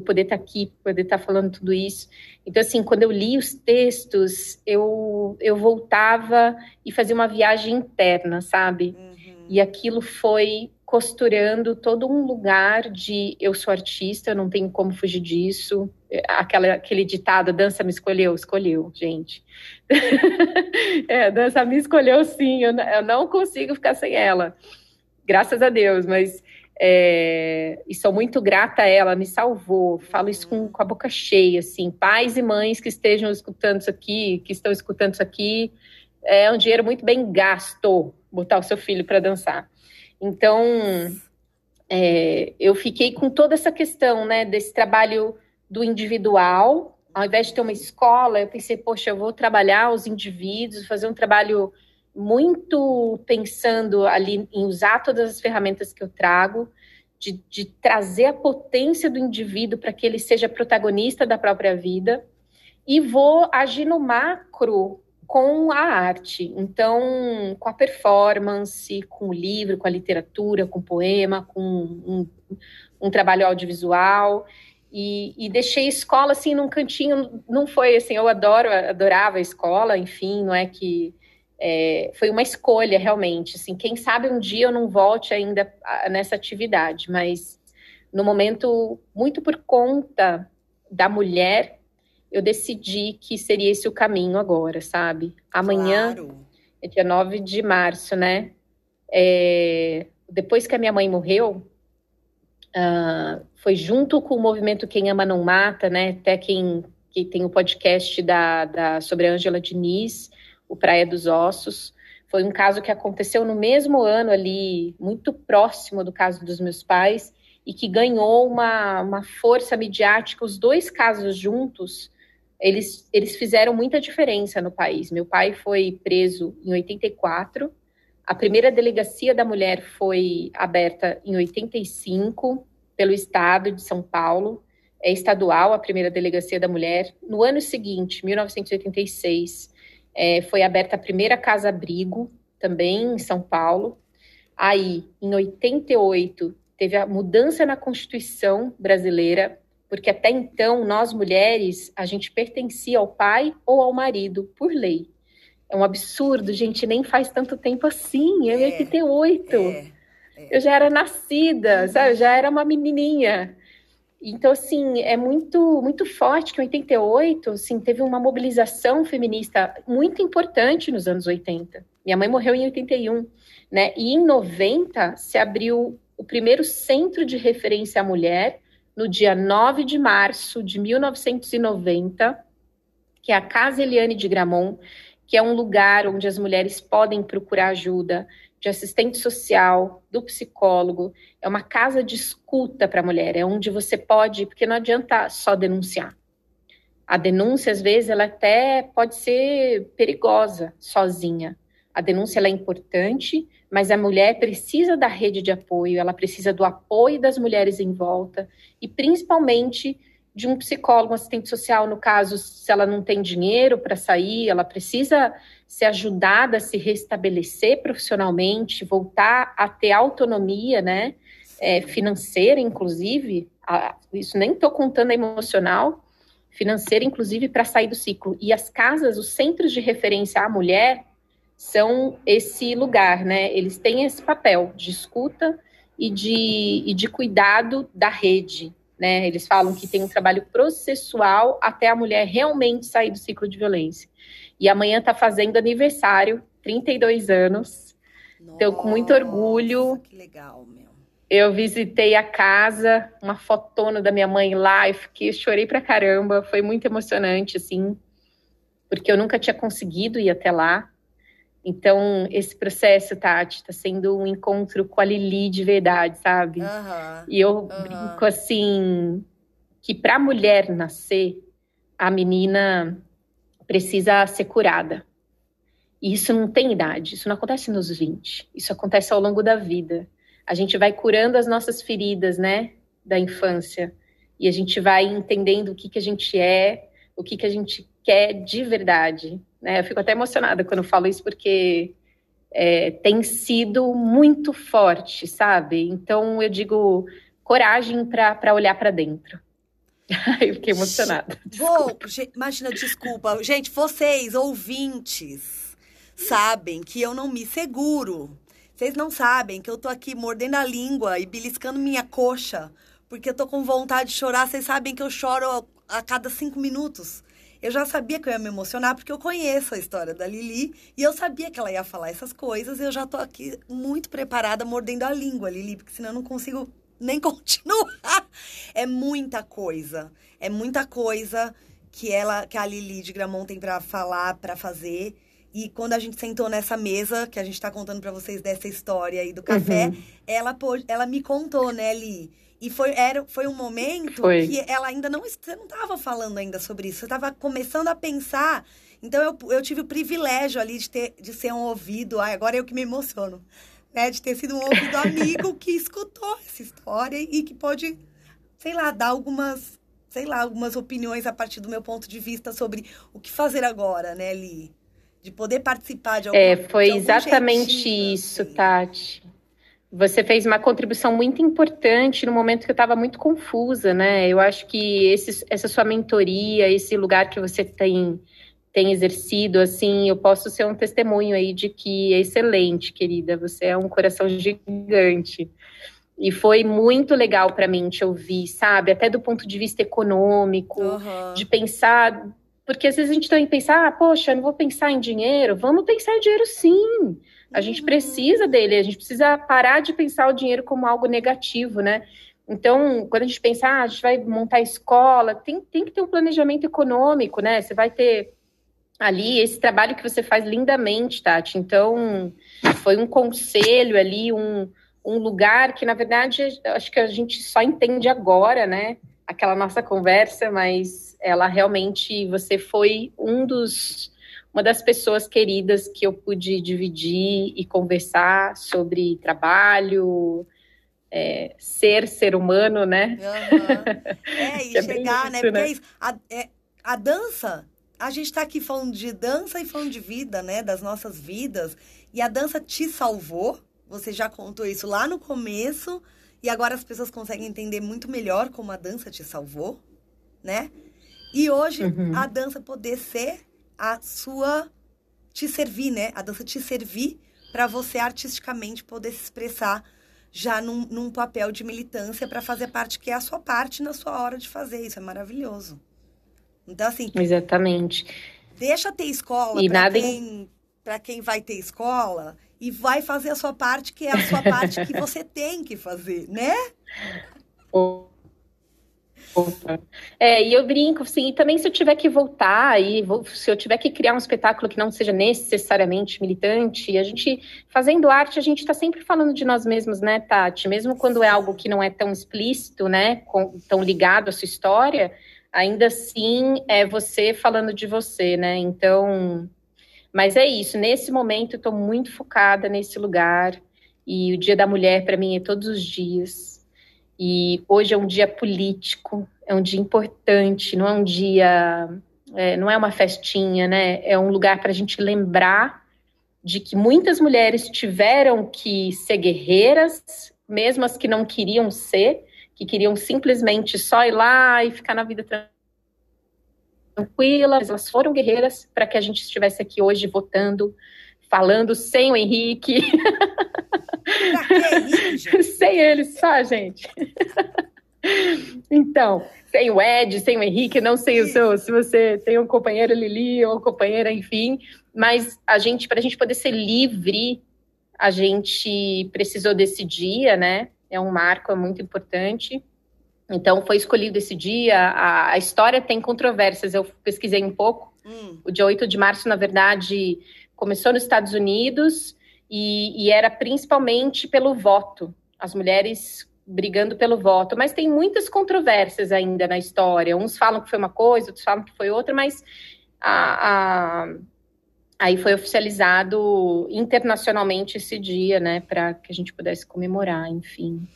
por poder estar tá aqui, poder estar tá falando tudo isso. Então, assim, quando eu li os textos, eu, eu voltava e fazia uma viagem interna, sabe? Uhum. E aquilo foi costurando todo um lugar de eu sou artista, não tenho como fugir disso. Aquela, aquele ditado, dança me escolheu, escolheu, gente. é, dança me escolheu sim, eu, eu, não consigo ficar sem ela. Graças a Deus, mas é, e sou muito grata a ela, me salvou. Falo isso com, com a boca cheia, assim. Pais e mães que estejam escutando isso aqui, que estão escutando isso aqui, é um dinheiro muito bem gasto botar o seu filho para dançar. Então, é, eu fiquei com toda essa questão, né, desse trabalho do individual. Ao invés de ter uma escola, eu pensei, poxa, eu vou trabalhar os indivíduos, fazer um trabalho muito pensando ali em usar todas as ferramentas que eu trago, de, de trazer a potência do indivíduo para que ele seja protagonista da própria vida, e vou agir no macro com a arte. Então, com a performance, com o livro, com a literatura, com o poema, com um, um trabalho audiovisual. E, e, deixei a escola assim num cantinho. Não foi assim, eu adoro, adorava a escola, enfim, não é que. É, foi uma escolha realmente. Assim, quem sabe um dia eu não volte ainda nessa atividade, mas no momento, muito por conta da mulher eu decidi que seria esse o caminho agora, sabe? Amanhã claro. é dia 9 de março, né? É, depois que a minha mãe morreu, uh, foi junto com o movimento Quem Ama Não Mata, né? Até quem que tem o podcast da, da, sobre a Ângela Diniz, o Praia dos Ossos. Foi um caso que aconteceu no mesmo ano ali, muito próximo do caso dos meus pais, e que ganhou uma, uma força midiática, os dois casos juntos, eles, eles fizeram muita diferença no país. Meu pai foi preso em 84, a primeira delegacia da mulher foi aberta em 85 pelo Estado de São Paulo, é estadual a primeira delegacia da mulher. No ano seguinte, 1986, é, foi aberta a primeira casa-abrigo, também em São Paulo. Aí, em 88, teve a mudança na Constituição brasileira porque até então nós mulheres a gente pertencia ao pai ou ao marido por lei. É um absurdo, gente, nem faz tanto tempo assim. Eu é, ter oito. É, é. Eu já era nascida, sabe? Eu já era uma menininha. Então, assim, é muito, muito forte que em 88, assim, teve uma mobilização feminista muito importante nos anos 80. Minha mãe morreu em 81, né? E em 90 se abriu o primeiro centro de referência à mulher, no dia 9 de março de 1990, que é a Casa Eliane de Gramont, que é um lugar onde as mulheres podem procurar ajuda de assistente social, do psicólogo. É uma casa de escuta para a mulher, é onde você pode, porque não adianta só denunciar. A denúncia, às vezes, ela até pode ser perigosa sozinha. A denúncia é importante, mas a mulher precisa da rede de apoio, ela precisa do apoio das mulheres em volta e principalmente de um psicólogo, um assistente social, no caso, se ela não tem dinheiro para sair, ela precisa ser ajudada a se restabelecer profissionalmente, voltar a ter autonomia, né, é, financeira, inclusive, a, isso nem estou contando a emocional, financeira, inclusive, para sair do ciclo. E as casas, os centros de referência à mulher, são esse lugar, né? Eles têm esse papel de escuta e de, e de cuidado da rede, né? Eles falam que tem um trabalho processual até a mulher realmente sair do ciclo de violência. E amanhã está fazendo aniversário, 32 anos. Nossa, então, com muito orgulho. Que legal, meu. Eu visitei a casa, uma fotona da minha mãe lá, e fiquei, chorei pra caramba, foi muito emocionante, assim, porque eu nunca tinha conseguido ir até lá. Então, esse processo, Tati, está sendo um encontro com a Lili de verdade, sabe? Uhum, e eu uhum. brinco assim, que para a mulher nascer, a menina precisa ser curada. E isso não tem idade, isso não acontece nos 20, isso acontece ao longo da vida. A gente vai curando as nossas feridas, né, da infância, e a gente vai entendendo o que, que a gente é, o que, que a gente quer de verdade. Né? Eu fico até emocionada quando falo isso, porque é, tem sido muito forte, sabe? Então eu digo coragem para olhar para dentro. eu fiquei emocionada. Vou, imagina, desculpa. Gente, vocês, ouvintes, sabem que eu não me seguro. Vocês não sabem que eu tô aqui mordendo a língua e beliscando minha coxa, porque eu tô com vontade de chorar. Vocês sabem que eu choro a cada cinco minutos. Eu já sabia que eu ia me emocionar porque eu conheço a história da Lili e eu sabia que ela ia falar essas coisas e eu já tô aqui muito preparada mordendo a língua, Lili, porque senão eu não consigo nem continuar. É muita coisa. É muita coisa que ela que a Lili de Gramont tem para falar, para fazer. E quando a gente sentou nessa mesa, que a gente está contando para vocês dessa história aí do café, uhum. ela, ela me contou, né, Li? E foi, era, foi um momento foi. que ela ainda não... Você não estava falando ainda sobre isso. Você estava começando a pensar. Então, eu, eu tive o privilégio ali de, ter, de ser um ouvido... Ai, agora eu que me emociono. Né? De ter sido um ouvido amigo que escutou essa história e que pode, sei lá, dar algumas... Sei lá, algumas opiniões a partir do meu ponto de vista sobre o que fazer agora, né, Li? De poder participar de algum É, foi exatamente jeitinho, isso, assim. Tati. Você fez uma contribuição muito importante no momento que eu estava muito confusa, né? Eu acho que esse, essa sua mentoria, esse lugar que você tem, tem exercido, assim, eu posso ser um testemunho aí de que é excelente, querida. Você é um coração gigante. E foi muito legal para mim te ouvir, sabe? Até do ponto de vista econômico, uhum. de pensar. Porque às vezes a gente também pensa, ah, poxa, eu não vou pensar em dinheiro. Vamos pensar em dinheiro sim. A gente precisa dele, a gente precisa parar de pensar o dinheiro como algo negativo, né? Então, quando a gente pensa, ah, a gente vai montar escola, tem, tem que ter um planejamento econômico, né? Você vai ter ali esse trabalho que você faz lindamente, Tati. Então, foi um conselho ali, um, um lugar que, na verdade, acho que a gente só entende agora, né? Aquela nossa conversa, mas ela realmente, você foi um dos uma das pessoas queridas que eu pude dividir e conversar sobre trabalho, é, ser ser humano, né? Uhum. É, e é chegar, né? Porque né? É isso, a, é, a dança, a gente está aqui falando de dança e falando de vida, né? Das nossas vidas. E a dança te salvou. Você já contou isso lá no começo. E agora as pessoas conseguem entender muito melhor como a dança te salvou, né? E hoje uhum. a dança poder ser a sua te servir, né? A dança te servir para você artisticamente poder se expressar já num, num papel de militância para fazer parte que é a sua parte na sua hora de fazer. Isso é maravilhoso. Então, assim. Exatamente. Deixa ter escola para quem, quem vai ter escola e vai fazer a sua parte, que é a sua parte que você tem que fazer, né? É, e eu brinco, assim, e também se eu tiver que voltar, e se eu tiver que criar um espetáculo que não seja necessariamente militante, a gente, fazendo arte, a gente está sempre falando de nós mesmos, né, Tati? Mesmo quando é algo que não é tão explícito, né, com, tão ligado à sua história, ainda assim é você falando de você, né? Então, mas é isso, nesse momento eu estou muito focada nesse lugar, e o Dia da Mulher, para mim, é todos os dias e hoje é um dia político, é um dia importante, não é um dia, é, não é uma festinha, né? É um lugar para a gente lembrar de que muitas mulheres tiveram que ser guerreiras, mesmo as que não queriam ser, que queriam simplesmente só ir lá e ficar na vida tranquila, elas foram guerreiras para que a gente estivesse aqui hoje votando, falando sem o Henrique. sem ele só, gente. então, sem o Ed, sem o Henrique, não sei o seu, se você tem um companheiro Lili ou companheira, enfim, mas a gente, para a gente poder ser livre, a gente precisou desse dia, né? É um marco, é muito importante. Então, foi escolhido esse dia. A, a história tem controvérsias, eu pesquisei um pouco. Hum. O dia 8 de março, na verdade, começou nos Estados Unidos e, e era principalmente pelo voto. As mulheres brigando pelo voto, mas tem muitas controvérsias ainda na história. Uns falam que foi uma coisa, outros falam que foi outra, mas a, a, aí foi oficializado internacionalmente esse dia, né, para que a gente pudesse comemorar, enfim,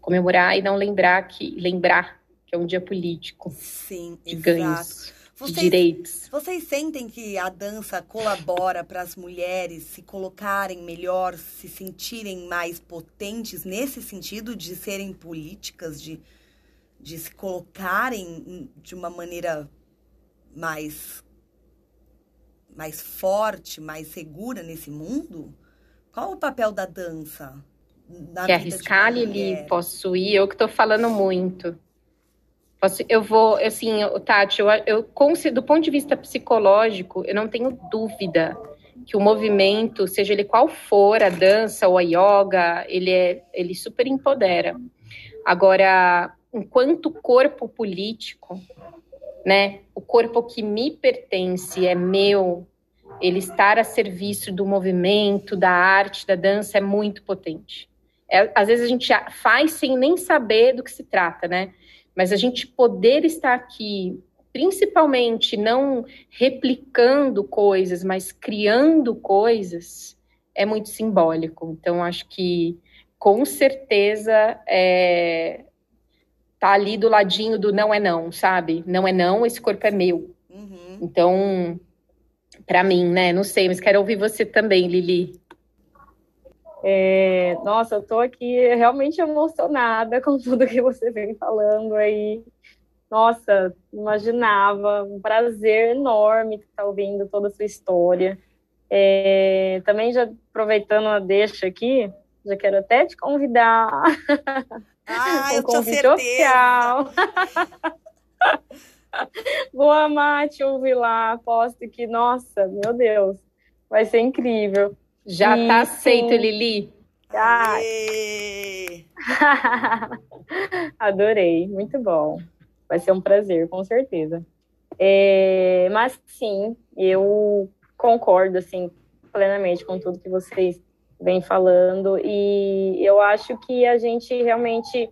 comemorar e não lembrar que lembrar que é um dia político Sim, exato. ganhos. Vocês, direitos. Vocês sentem que a dança colabora para as mulheres se colocarem melhor, se sentirem mais potentes nesse sentido de serem políticas, de, de se colocarem de uma maneira mais mais forte, mais segura nesse mundo? Qual o papel da dança? Na Quer arriscar, Lili? Posso ir? Eu que estou falando muito. Eu vou, assim, Tati, eu, eu, do ponto de vista psicológico, eu não tenho dúvida que o movimento, seja ele qual for, a dança ou a yoga, ele, é, ele super empodera. Agora, enquanto corpo político, né, o corpo que me pertence é meu, ele estar a serviço do movimento, da arte, da dança é muito potente. É, às vezes a gente faz sem nem saber do que se trata, né? Mas a gente poder estar aqui, principalmente não replicando coisas, mas criando coisas, é muito simbólico. Então, acho que com certeza é, tá ali do ladinho do não é não, sabe? Não é não, esse corpo é meu. Uhum. Então, para mim, né? Não sei, mas quero ouvir você também, Lili. É, nossa, eu tô aqui realmente emocionada com tudo que você vem falando aí. Nossa, imaginava, um prazer enorme estar ouvindo toda a sua história. É, também já aproveitando a deixa aqui, já quero até te convidar. Ah, um eu convite tinha oficial. Vou amar te ouvir lá. Aposto que, nossa, meu Deus, vai ser incrível. Já tá aceito. Lili. Adorei, muito bom. Vai ser um prazer, com certeza. É, mas sim, eu concordo assim plenamente com tudo que vocês vêm falando e eu acho que a gente realmente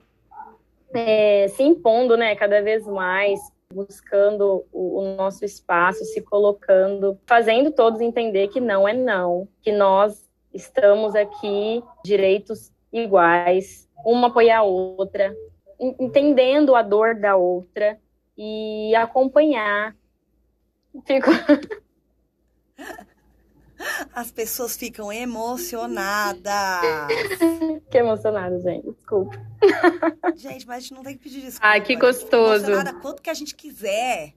é, se impondo, né, cada vez mais buscando o, o, nosso espaço, se colocando, fazendo todos entender que não é não, que nós estamos aqui direitos iguais, uma apoiar a outra, entendendo a dor da outra e acompanhar. Fico As pessoas ficam emocionadas. Que emocionada, gente. Desculpa. Gente, mas a gente não tem que pedir desculpa. Ai, que gostoso. Emocionada quanto que a gente quiser.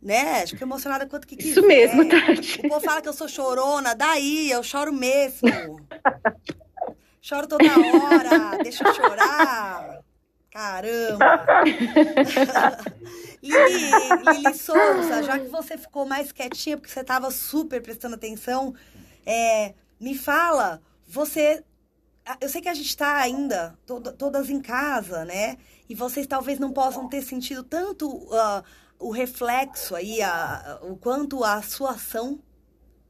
Né? Fica emocionada quanto que quiser. Isso mesmo, Tati. O povo fala que eu sou chorona. Daí, eu choro mesmo. Choro toda hora. Deixa eu chorar. Caramba! Lili, Lili Souza, já que você ficou mais quietinha, porque você estava super prestando atenção, é, me fala, você. Eu sei que a gente está ainda to todas em casa, né? E vocês talvez não possam ter sentido tanto uh, o reflexo aí, a, o quanto a sua ação,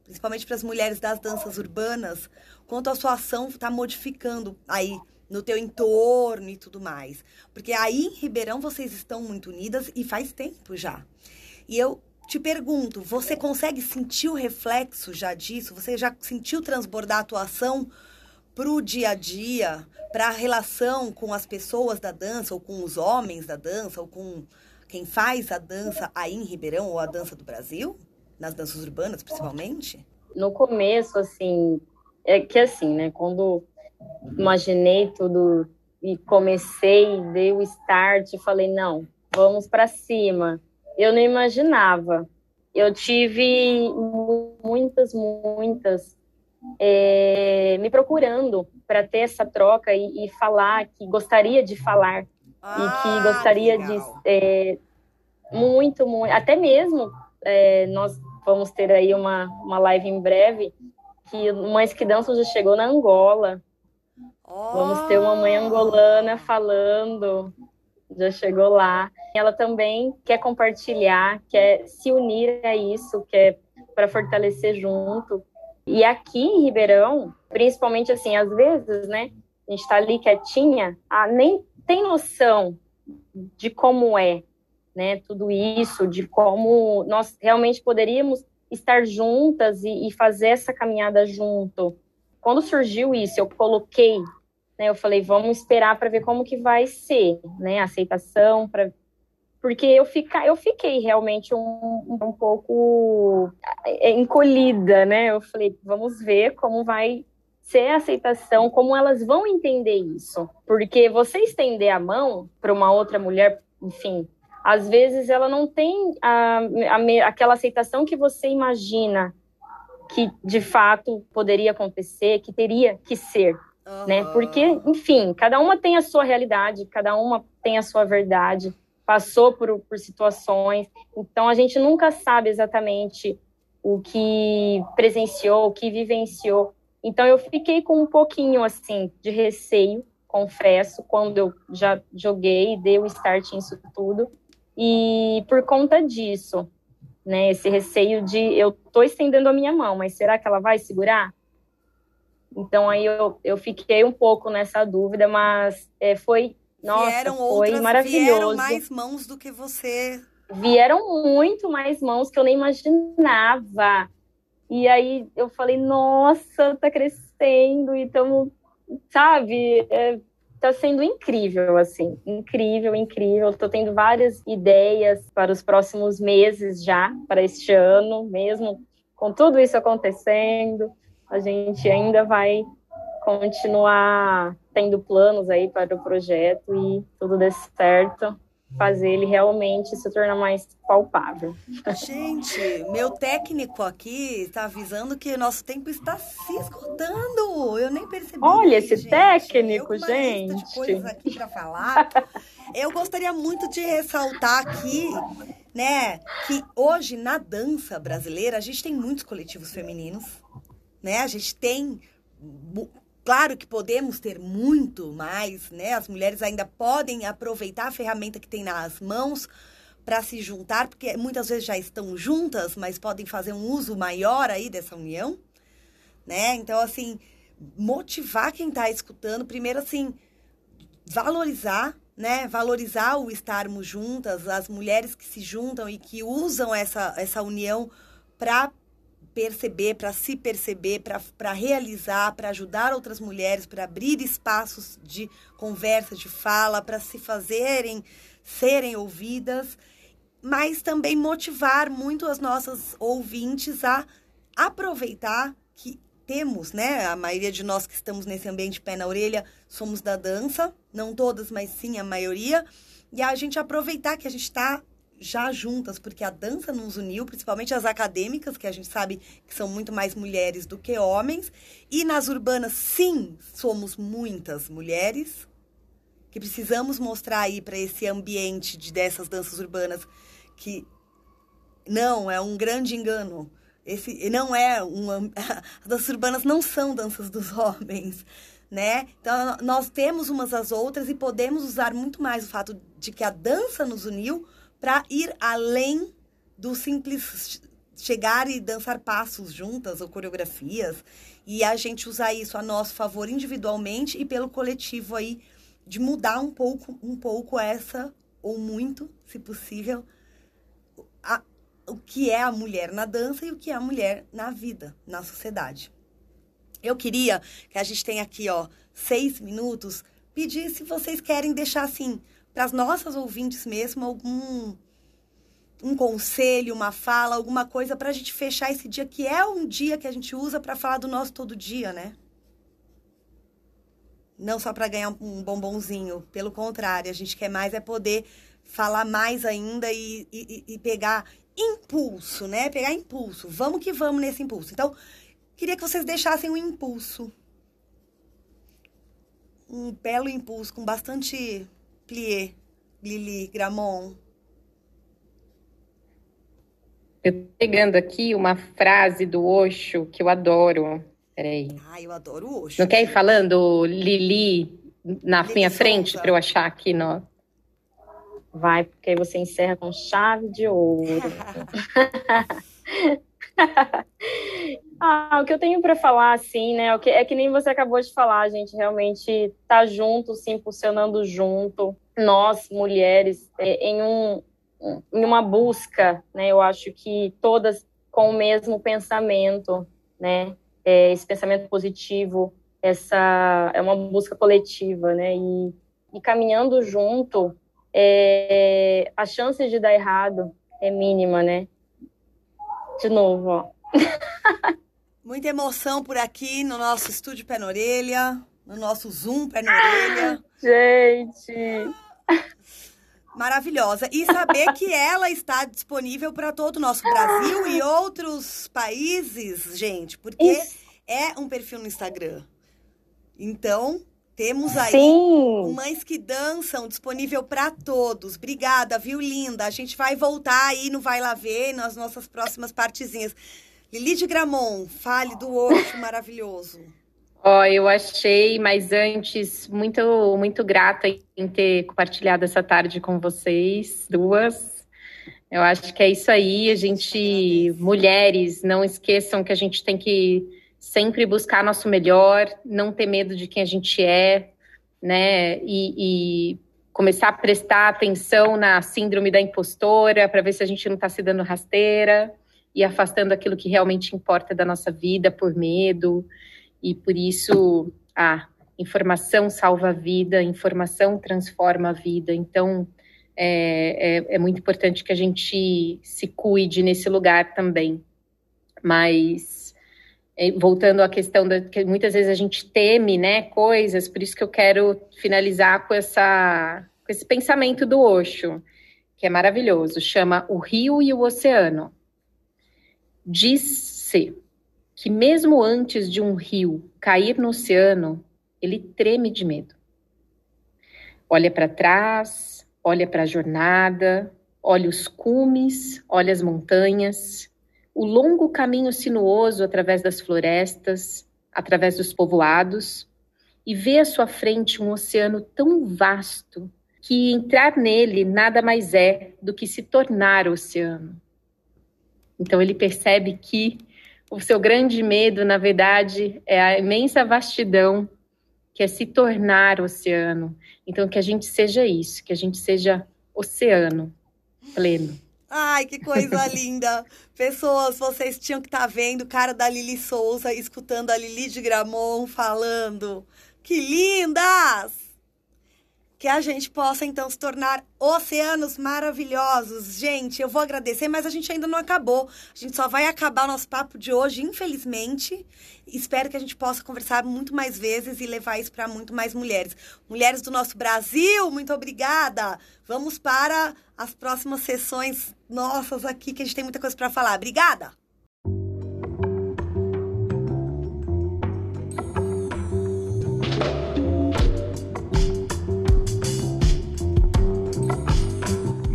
principalmente para as mulheres das danças urbanas, quanto a sua ação está modificando aí no teu entorno e tudo mais. Porque aí em Ribeirão vocês estão muito unidas e faz tempo já. E eu te pergunto, você consegue sentir o reflexo já disso? Você já sentiu transbordar a atuação para o dia a dia, para a relação com as pessoas da dança, ou com os homens da dança, ou com quem faz a dança aí em Ribeirão, ou a dança do Brasil? Nas danças urbanas, principalmente? No começo, assim, é que assim, né, quando imaginei tudo e comecei, dei o start e falei, não, vamos para cima. Eu não imaginava. Eu tive muitas, muitas é, me procurando para ter essa troca e, e, falar que gostaria de falar ah, e que ah, gostaria de é, muito, muito, até mesmo é, nós vamos ter aí uma, uma live em breve que Mães que Dançam já chegou na Angola Vamos ter uma mãe angolana falando, já chegou lá. Ela também quer compartilhar, quer se unir a isso, quer para fortalecer junto. E aqui em Ribeirão, principalmente assim, às vezes, né, a gente está ali quietinha, ah, nem tem noção de como é, né, tudo isso, de como nós realmente poderíamos estar juntas e, e fazer essa caminhada junto quando surgiu isso, eu coloquei, né, eu falei, vamos esperar para ver como que vai ser, né, a aceitação, para porque eu, fica, eu fiquei realmente um, um pouco é, encolhida, né? Eu falei, vamos ver como vai ser a aceitação, como elas vão entender isso. Porque você estender a mão para uma outra mulher, enfim, às vezes ela não tem a, a, aquela aceitação que você imagina que de fato poderia acontecer, que teria que ser, uhum. né? Porque, enfim, cada uma tem a sua realidade, cada uma tem a sua verdade, passou por, por situações, então a gente nunca sabe exatamente o que presenciou, o que vivenciou. Então eu fiquei com um pouquinho assim de receio, confesso, quando eu já joguei, dei o start nisso tudo. E por conta disso, né, esse receio de eu tô estendendo a minha mão, mas será que ela vai segurar? Então aí eu, eu fiquei um pouco nessa dúvida, mas é, foi nossa, vieram foi outras, maravilhoso. Vieram mais mãos do que você. Vieram muito mais mãos que eu nem imaginava. E aí eu falei, nossa, tá crescendo e estamos, sabe, é, tá sendo incrível, assim, incrível, incrível. Estou tendo várias ideias para os próximos meses já, para este ano, mesmo com tudo isso acontecendo. A gente ainda vai continuar tendo planos aí para o projeto e tudo der certo fazer ele realmente se tornar mais palpável. Gente, meu técnico aqui está avisando que nosso tempo está se esgotando. Eu nem percebi. Olha esse gente. técnico, Eu gente. de coisas aqui para falar. Eu gostaria muito de ressaltar aqui, né, que hoje na dança brasileira a gente tem muitos coletivos femininos, né? A gente tem Claro que podemos ter muito mais, né? As mulheres ainda podem aproveitar a ferramenta que tem nas mãos para se juntar, porque muitas vezes já estão juntas, mas podem fazer um uso maior aí dessa união, né? Então, assim, motivar quem está escutando, primeiro, assim, valorizar, né? Valorizar o estarmos juntas, as mulheres que se juntam e que usam essa, essa união para perceber, para se perceber, para realizar, para ajudar outras mulheres, para abrir espaços de conversa, de fala, para se fazerem, serem ouvidas, mas também motivar muito as nossas ouvintes a aproveitar que temos, né? A maioria de nós que estamos nesse ambiente pé na orelha somos da dança, não todas, mas sim a maioria. E a gente aproveitar que a gente está já juntas, porque a dança nos uniu, principalmente as acadêmicas, que a gente sabe que são muito mais mulheres do que homens. E nas urbanas, sim, somos muitas mulheres, que precisamos mostrar aí para esse ambiente de dessas danças urbanas que não é um grande engano. Esse não é uma as danças urbanas não são danças dos homens, né? Então nós temos umas às outras e podemos usar muito mais o fato de que a dança nos uniu para ir além do simples chegar e dançar passos juntas ou coreografias e a gente usar isso a nosso favor individualmente e pelo coletivo aí de mudar um pouco um pouco essa ou muito, se possível, a, o que é a mulher na dança e o que é a mulher na vida, na sociedade. Eu queria que a gente tenha aqui, ó, seis minutos, pedir se vocês querem deixar assim para as nossas ouvintes mesmo algum um conselho, uma fala, alguma coisa para a gente fechar esse dia que é um dia que a gente usa para falar do nosso todo dia, né? Não só para ganhar um bombonzinho, pelo contrário, a gente quer mais é poder falar mais ainda e, e, e pegar impulso, né? Pegar impulso. Vamos que vamos nesse impulso. Então, queria que vocês deixassem um impulso. Um belo impulso com bastante plié, Lili, Gramon. Eu tô pegando aqui uma frase do Osho que eu adoro. Peraí. Ah, eu adoro o Osho. Não quer ir falando, Lili, na Lili minha frente, para eu achar aqui no... Vai, porque aí você encerra com chave de ouro. ah, o que eu tenho para falar, assim, né? É que nem você acabou de falar, a gente realmente tá junto, se impulsionando junto nós, mulheres, é, em, um, em uma busca, né? Eu acho que todas com o mesmo pensamento, né? É, esse pensamento positivo, essa é uma busca coletiva, né? E, e caminhando junto, é, a chance de dar errado é mínima, né? De novo, ó. Muita emoção por aqui no nosso estúdio Pé na Orelha, no nosso Zoom Pé na Orelha. Gente! maravilhosa. E saber que ela está disponível para todo o nosso Brasil e outros países, gente, porque Isso. é um perfil no Instagram. Então, temos aí Sim. Mães que Dançam disponível para todos. Obrigada, viu, linda? A gente vai voltar aí no Vai Lá Ver, nas nossas próximas partezinhas. Lili de Gramon, fale do Oxo maravilhoso. Ó, oh, eu achei, mas antes, muito, muito grata em ter compartilhado essa tarde com vocês, duas. Eu acho que é isso aí, a gente, mulheres, não esqueçam que a gente tem que sempre buscar nosso melhor, não ter medo de quem a gente é, né? E, e começar a prestar atenção na síndrome da impostora, para ver se a gente não está se dando rasteira e afastando aquilo que realmente importa da nossa vida por medo e por isso a informação salva a vida, informação transforma a vida. Então é, é, é muito importante que a gente se cuide nesse lugar também. Mas voltando à questão da que muitas vezes a gente teme, né, coisas, por isso que eu quero finalizar com essa com esse pensamento do Osho, que é maravilhoso, chama O Rio e o Oceano. Diz-se que mesmo antes de um rio cair no oceano, ele treme de medo. Olha para trás, olha para a jornada, olha os cumes, olha as montanhas, o longo caminho sinuoso através das florestas, através dos povoados, e vê à sua frente um oceano tão vasto que entrar nele nada mais é do que se tornar oceano. Então ele percebe que o seu grande medo, na verdade, é a imensa vastidão que é se tornar oceano. Então, que a gente seja isso, que a gente seja oceano pleno. Ai, que coisa linda! Pessoas, vocês tinham que estar tá vendo o cara da Lili Souza escutando a Lili de Gramont falando. Que lindas! Que a gente possa então se tornar oceanos maravilhosos. Gente, eu vou agradecer, mas a gente ainda não acabou. A gente só vai acabar o nosso papo de hoje, infelizmente. Espero que a gente possa conversar muito mais vezes e levar isso para muito mais mulheres. Mulheres do nosso Brasil, muito obrigada. Vamos para as próximas sessões nossas aqui, que a gente tem muita coisa para falar. Obrigada!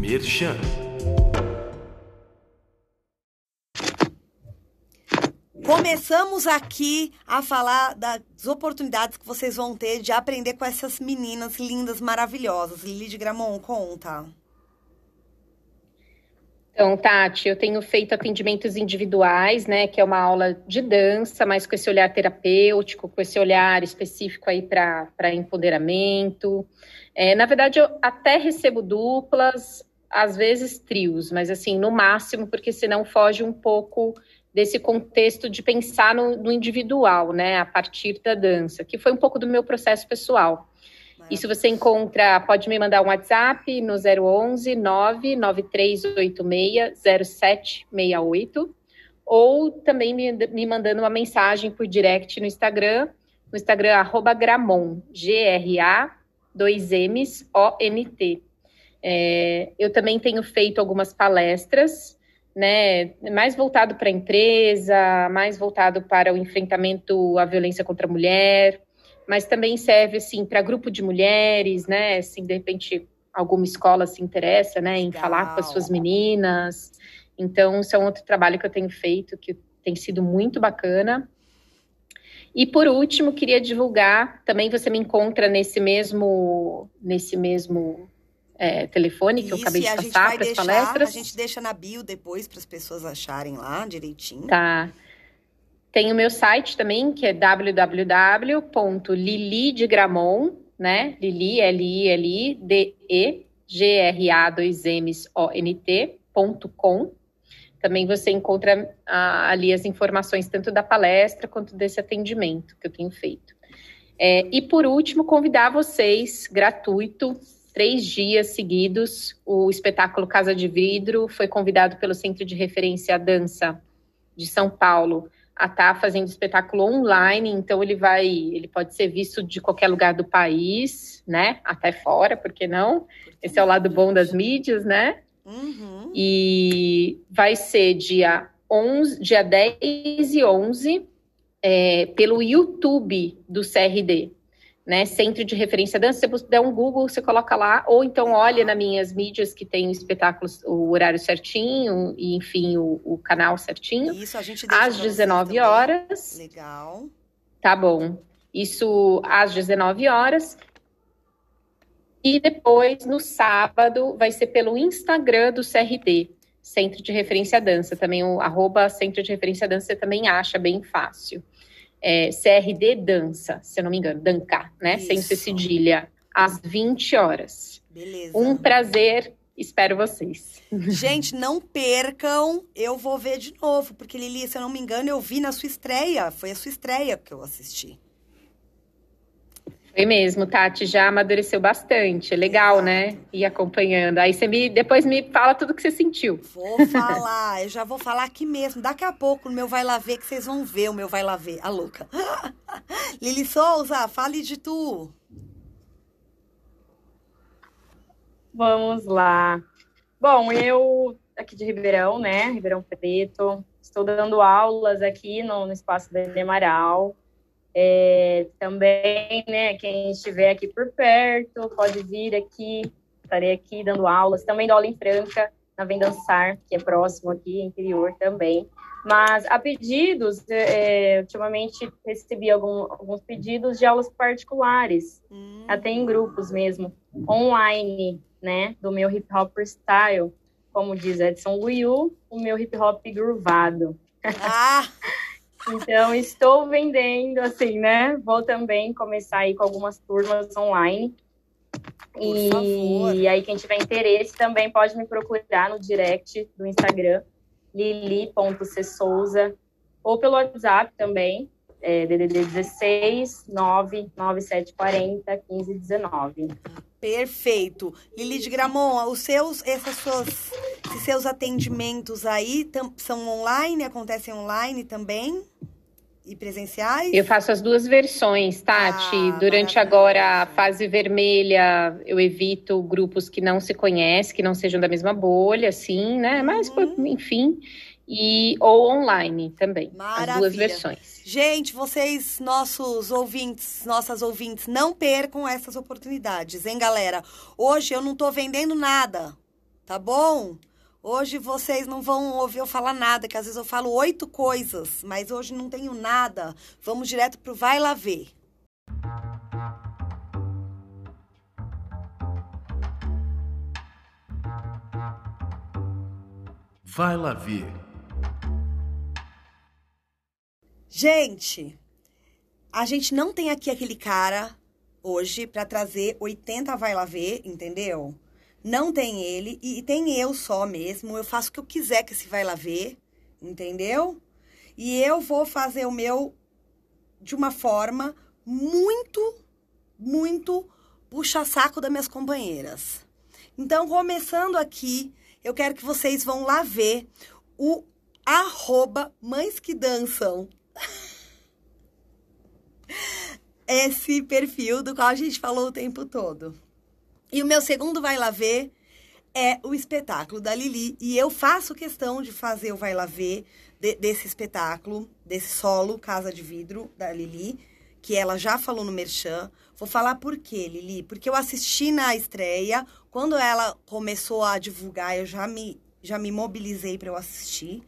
Merchan. Começamos aqui a falar das oportunidades que vocês vão ter de aprender com essas meninas lindas, maravilhosas. Lili de Gramont, conta. Então, Tati, eu tenho feito atendimentos individuais, né, que é uma aula de dança, mas com esse olhar terapêutico, com esse olhar específico aí para empoderamento. É, na verdade, eu até recebo duplas, às vezes trios, mas assim, no máximo, porque senão foge um pouco desse contexto de pensar no, no individual, né, a partir da dança, que foi um pouco do meu processo pessoal. Isso você encontra, pode me mandar um WhatsApp no 011 99386 0768 ou também me, me mandando uma mensagem por direct no Instagram, no Instagram arroba Gramon, G-R-A, dois M's, O-N-T. É, eu também tenho feito algumas palestras, né, mais voltado para a empresa, mais voltado para o enfrentamento à violência contra a mulher, mas também serve assim para grupo de mulheres, né, assim, de repente alguma escola se interessa, né, em Legal. falar com as suas meninas. Então, isso é um outro trabalho que eu tenho feito que tem sido muito bacana. E por último, queria divulgar, também você me encontra nesse mesmo nesse mesmo é, telefone que Isso, eu acabei de passar para as palestras. A gente deixa na bio depois para as pessoas acharem lá direitinho. Tá. Tem o meu site também, que é www.lilidegramon, né? Lili, L-I-L-I-D-E, G-R-A-2-M-O-N-T.com. Também você encontra ah, ali as informações tanto da palestra quanto desse atendimento que eu tenho feito. É, e por último, convidar vocês, gratuito, três dias seguidos, o espetáculo Casa de Vidro foi convidado pelo Centro de Referência à Dança de São Paulo a estar tá fazendo espetáculo online, então ele vai, ele pode ser visto de qualquer lugar do país, né? Até fora, por que não? Esse é o lado bom das mídias, né? Uhum. E vai ser dia 11, dia 10 e 11 é, pelo YouTube do CRD né? Centro de Referência Dança. Você der um Google, você coloca lá, ou então olha nas minhas mídias que tem espetáculos, o horário certinho, e enfim, o, o canal certinho. Isso, a gente Às 19 horas. Legal. Tá bom. Isso às 19 horas. E depois, no sábado, vai ser pelo Instagram do CRD, Centro de Referência Dança. Também o arroba Centro de Referência Dança você também acha bem fácil é, CRD Dança, se eu não me engano, Danca, né? Isso. Sem ser cedilha, às 20 horas. Beleza. Um prazer, espero vocês. Gente, não percam, eu vou ver de novo, porque Lili, se eu não me engano, eu vi na sua estreia, foi a sua estreia que eu assisti. Foi mesmo, Tati, já amadureceu bastante. É legal, né? Ir acompanhando. Aí você me, depois me fala tudo que você sentiu. Vou falar, eu já vou falar aqui mesmo. Daqui a pouco no meu Vai Lá Ver, que vocês vão ver o meu Vai Lá Ver. A louca. Lili Souza, fale de tu. Vamos lá. Bom, eu aqui de Ribeirão, né? Ribeirão Preto. Estou dando aulas aqui no, no Espaço da Amaral. É, também, né, quem estiver aqui por perto, pode vir aqui, estarei aqui dando aulas. Também dou aula em Franca, na Vem Dançar, que é próximo aqui, interior também. Mas a pedidos, é, ultimamente recebi algum, alguns pedidos de aulas particulares, hum. até em grupos mesmo, online, né, do meu hip hop style, como diz Edson Luiu, o meu hip hop groovado. Ah! Então, estou vendendo, assim, né? Vou também começar aí com algumas turmas online. E favor. aí, quem tiver interesse também pode me procurar no direct do Instagram, lili.csouza, ou pelo WhatsApp também, é, DDD 16 99740 1519. Perfeito. Lili de Gramon, os seus, essas suas, esses seus atendimentos aí tam, são online, acontecem online também? E presenciais? Eu faço as duas versões, Tati. Ah, Durante agora a fase vermelha, eu evito grupos que não se conhecem, que não sejam da mesma bolha, assim, né? Uhum. Mas, enfim. E, ou online também. Maravilha. As duas versões. Gente, vocês, nossos ouvintes, nossas ouvintes, não percam essas oportunidades, hein, galera? Hoje eu não tô vendendo nada, tá bom? Hoje vocês não vão ouvir eu falar nada, que às vezes eu falo oito coisas, mas hoje não tenho nada. Vamos direto pro Vai Lá Ver. Vai Lá Ver. Gente, a gente não tem aqui aquele cara hoje para trazer 80 vai lá ver, entendeu? Não tem ele e tem eu só mesmo. Eu faço o que eu quiser que esse vai lá ver, entendeu? E eu vou fazer o meu de uma forma muito, muito puxa-saco das minhas companheiras. Então, começando aqui, eu quero que vocês vão lá ver o arroba Mães que Dançam esse perfil do qual a gente falou o tempo todo. E o meu segundo Vai Lá Ver é o espetáculo da Lili. E eu faço questão de fazer o Vai Lá Ver de, desse espetáculo, desse solo Casa de Vidro da Lili, que ela já falou no Merchan. Vou falar por quê, Lili? Porque eu assisti na estreia, quando ela começou a divulgar, eu já me, já me mobilizei para eu assistir.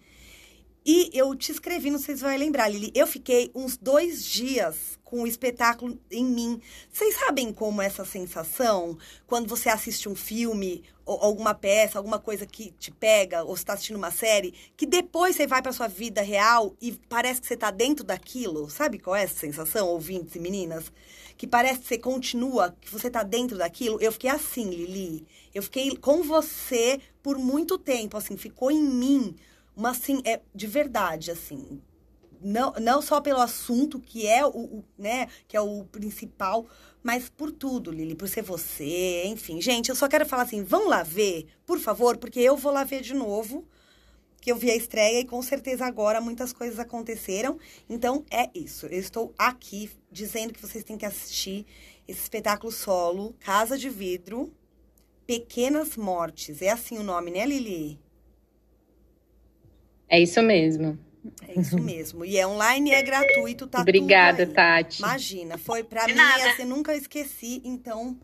E eu te escrevi, não sei se vai lembrar, Lili. Eu fiquei uns dois dias com o espetáculo em mim. Vocês sabem como é essa sensação quando você assiste um filme ou alguma peça, alguma coisa que te pega, ou está assistindo uma série, que depois você vai para sua vida real e parece que você está dentro daquilo? Sabe qual é essa sensação, ouvintes e meninas? Que parece que você continua, que você está dentro daquilo. Eu fiquei assim, Lili. Eu fiquei com você por muito tempo, assim, ficou em mim uma assim, é de verdade, assim. Não, não só pelo assunto, que é o, o né, que é o principal, mas por tudo, Lili, por ser você, enfim. Gente, eu só quero falar assim, vão lá ver, por favor, porque eu vou lá ver de novo. que eu vi a estreia e com certeza agora muitas coisas aconteceram. Então é isso. Eu estou aqui dizendo que vocês têm que assistir esse espetáculo solo, Casa de Vidro, Pequenas Mortes. É assim o nome, né, Lili? É isso mesmo. É isso mesmo. E é online e é gratuito, tá Obrigada, Tati. Imagina, foi para mim, nada. você nunca esqueci, então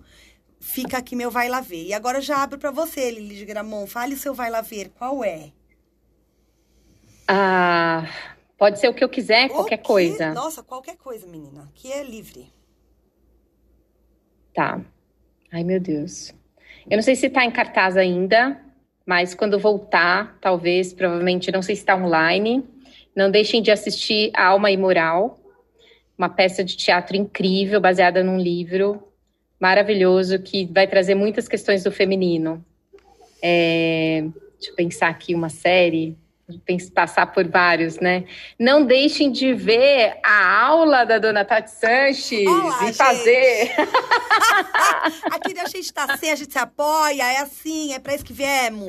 fica aqui meu vai lá ver. E agora eu já abro para você, Lili de Gramont. Fale o seu vai lá ver, qual é? Ah, pode ser o que eu quiser, qualquer coisa. Nossa, qualquer coisa, menina. Aqui é livre. Tá. Ai, meu Deus. Eu não sei se tá em cartaz ainda, mas quando voltar, talvez, provavelmente, não sei se está online. Não deixem de assistir Alma e Moral, uma peça de teatro incrível, baseada num livro maravilhoso que vai trazer muitas questões do feminino. É, deixa eu pensar aqui uma série passar por vários, né? Não deixem de ver a aula da dona Tati Sanches Olá, e gente. fazer. Aqui a gente tá assim, a gente se apoia, é assim, é para isso que viemos.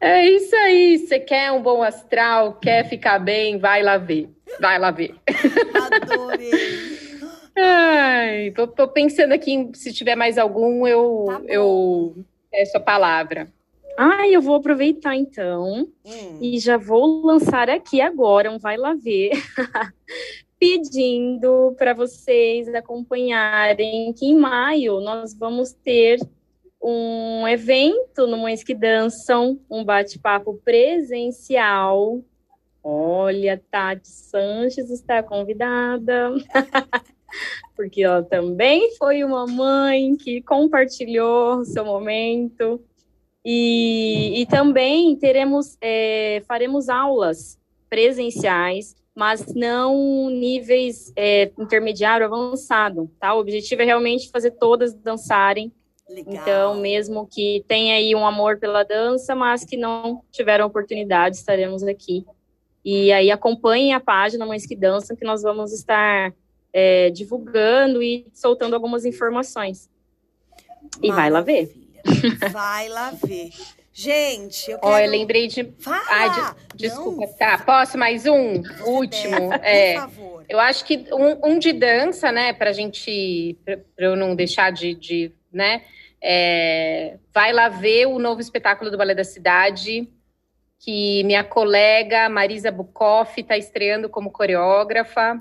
É isso aí. Você quer um bom astral, quer ficar bem, vai lá ver. Vai lá ver. Adorei. Ai, tô, tô pensando aqui, se tiver mais algum, eu, tá eu peço a palavra. Ah, eu vou aproveitar então hum. e já vou lançar aqui agora um Vai Lá Ver, pedindo para vocês acompanharem que em maio nós vamos ter um evento no Mães que Dançam, um bate-papo presencial. Olha, Tati Sanches está convidada. Porque ela também foi uma mãe que compartilhou o seu momento e, e também teremos, é, faremos aulas presenciais, mas não níveis é, intermediário avançado, tá? O objetivo é realmente fazer todas dançarem. Legal. Então, mesmo que tenha aí um amor pela dança, mas que não tiveram oportunidade, estaremos aqui. E aí acompanhem a página Mães que Dançam, que nós vamos estar é, divulgando e soltando algumas informações. E vai lá ver. Vai lá ver. Gente, eu quero... Ó, eu lembrei de... Fala! Ai, de... desculpa. Não. Tá, posso mais um? Você Último. Deve, é, favor. Eu acho que um, um de dança, né, pra gente... Pra, pra eu não deixar de... de né, é, vai lá ver o novo espetáculo do Balé da Cidade, que minha colega Marisa Bukoff está estreando como coreógrafa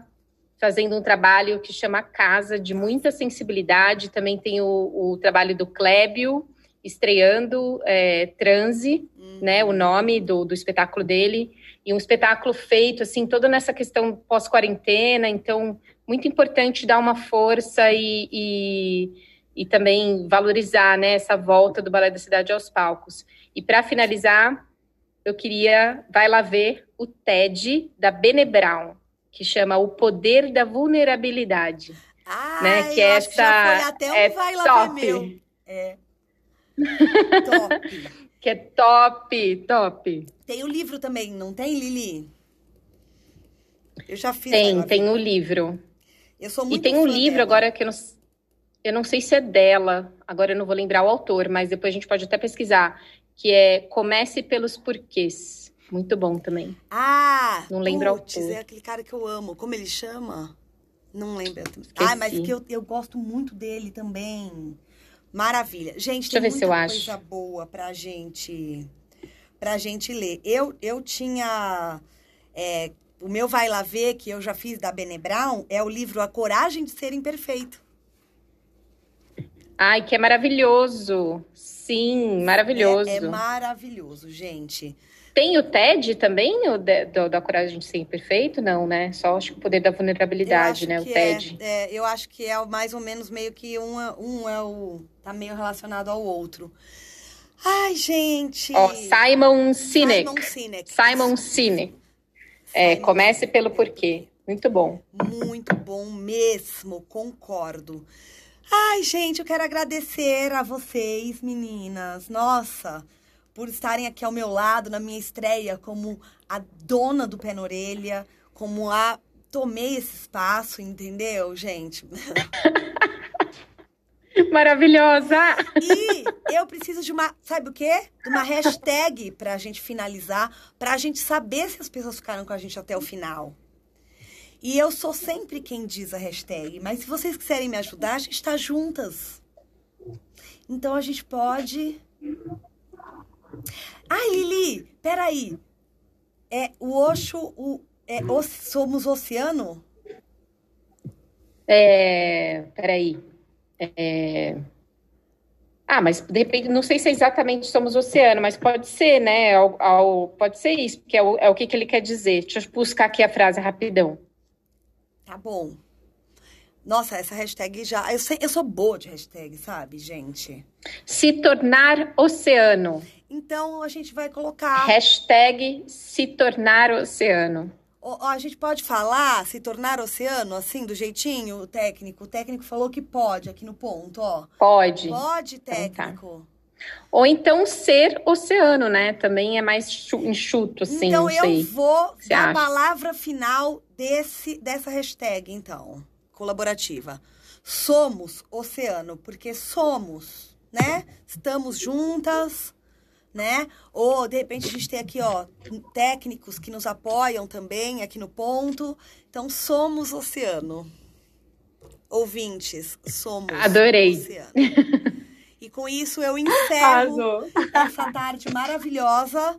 fazendo um trabalho que chama Casa, de muita sensibilidade. Também tem o, o trabalho do Clébio, estreando é, Transe, uhum. né, o nome do, do espetáculo dele, e um espetáculo feito, assim, toda nessa questão pós-quarentena, então, muito importante dar uma força e, e, e, também valorizar, né, essa volta do Balé da Cidade aos palcos. E para finalizar, eu queria, vai lá ver o TED da Bene Brown, que chama O Poder da Vulnerabilidade. Ah, né? Que é essa, que já foi até um é vai lá top. meu. É. top. que é top, top. Tem o livro também, não tem, Lili? Eu já fiz. Tem, tem o livro. Eu sou muito E tem um livro dela. agora que eu não, eu não sei se é dela, agora eu não vou lembrar o autor, mas depois a gente pode até pesquisar, que é Comece pelos Porquês. Muito bom também. Ah! Não lembro putz, o autor. é aquele cara que eu amo. Como ele chama? Não lembro. Ah, mas que eu, eu gosto muito dele também. Maravilha. Gente, Deixa tem muita coisa acho. boa pra gente, pra gente ler. Eu, eu tinha... É, o meu Vai Lá Ver, que eu já fiz da Bene Brown, é o livro A Coragem de Ser Imperfeito. Ai, que é maravilhoso. Sim, maravilhoso. É, é maravilhoso, gente. Tem o TED também, o de, do, da coragem de ser imperfeito? Não, né? Só acho que o poder da vulnerabilidade, né? O TED. É, é, eu acho que é mais ou menos meio que um, um é o. tá meio relacionado ao outro. Ai, gente! Simon Sinek. Simon Sinek. Simon Sinek. É, comece pelo porquê. Muito bom. Muito bom mesmo, concordo. Ai, gente, eu quero agradecer a vocês, meninas. Nossa, por estarem aqui ao meu lado na minha estreia como a dona do pé na orelha, como a tomei esse espaço, entendeu, gente? Maravilhosa! E eu preciso de uma, sabe o quê? De uma hashtag pra gente finalizar, pra gente saber se as pessoas ficaram com a gente até o final. E eu sou sempre quem diz a hashtag, mas se vocês quiserem me ajudar, a gente está juntas. Então a gente pode. Ai, Lili, peraí. É o Oxo, o, é, o, somos oceano? É, peraí. É... Ah, mas de repente, não sei se é exatamente somos oceano, mas pode ser, né? Ao, ao, pode ser isso, porque é o, é o que, que ele quer dizer. Deixa eu buscar aqui a frase rapidão. Tá bom. Nossa, essa hashtag já. Eu, sei, eu sou boa de hashtag, sabe, gente? Se tornar oceano. Então a gente vai colocar. Hashtag se tornar oceano. a gente pode falar se tornar oceano, assim, do jeitinho, o técnico? O técnico falou que pode aqui no ponto, ó. Pode. Pode, técnico. Então, tá. Ou então ser oceano, né? Também é mais enxuto, assim. Então eu sei. vou dar a palavra final desse, dessa hashtag, então, colaborativa. Somos oceano, porque somos, né? Estamos juntas, né? Ou de repente a gente tem aqui, ó, técnicos que nos apoiam também aqui no ponto. Então somos oceano. Ouvintes, somos Adorei. oceano. E com isso eu encerro essa tarde maravilhosa.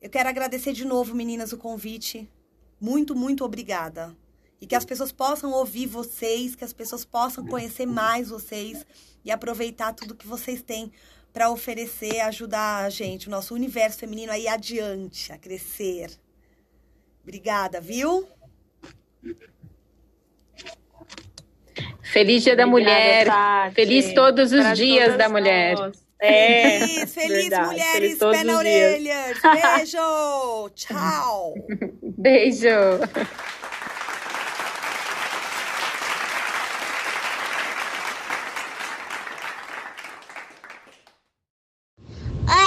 Eu quero agradecer de novo, meninas, o convite. Muito, muito obrigada. E que as pessoas possam ouvir vocês, que as pessoas possam conhecer mais vocês e aproveitar tudo que vocês têm para oferecer, ajudar a gente, o nosso universo feminino aí adiante, a crescer. Obrigada, viu? Feliz Dia da Mulher. Tati. Feliz todos os Para dias da mulher. É, feliz, feliz verdade. mulheres, feliz pé na orelha. Beijo, tchau. Beijo.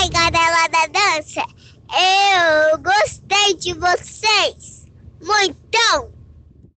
Oi, galera da dança. Eu gostei de vocês. Muito.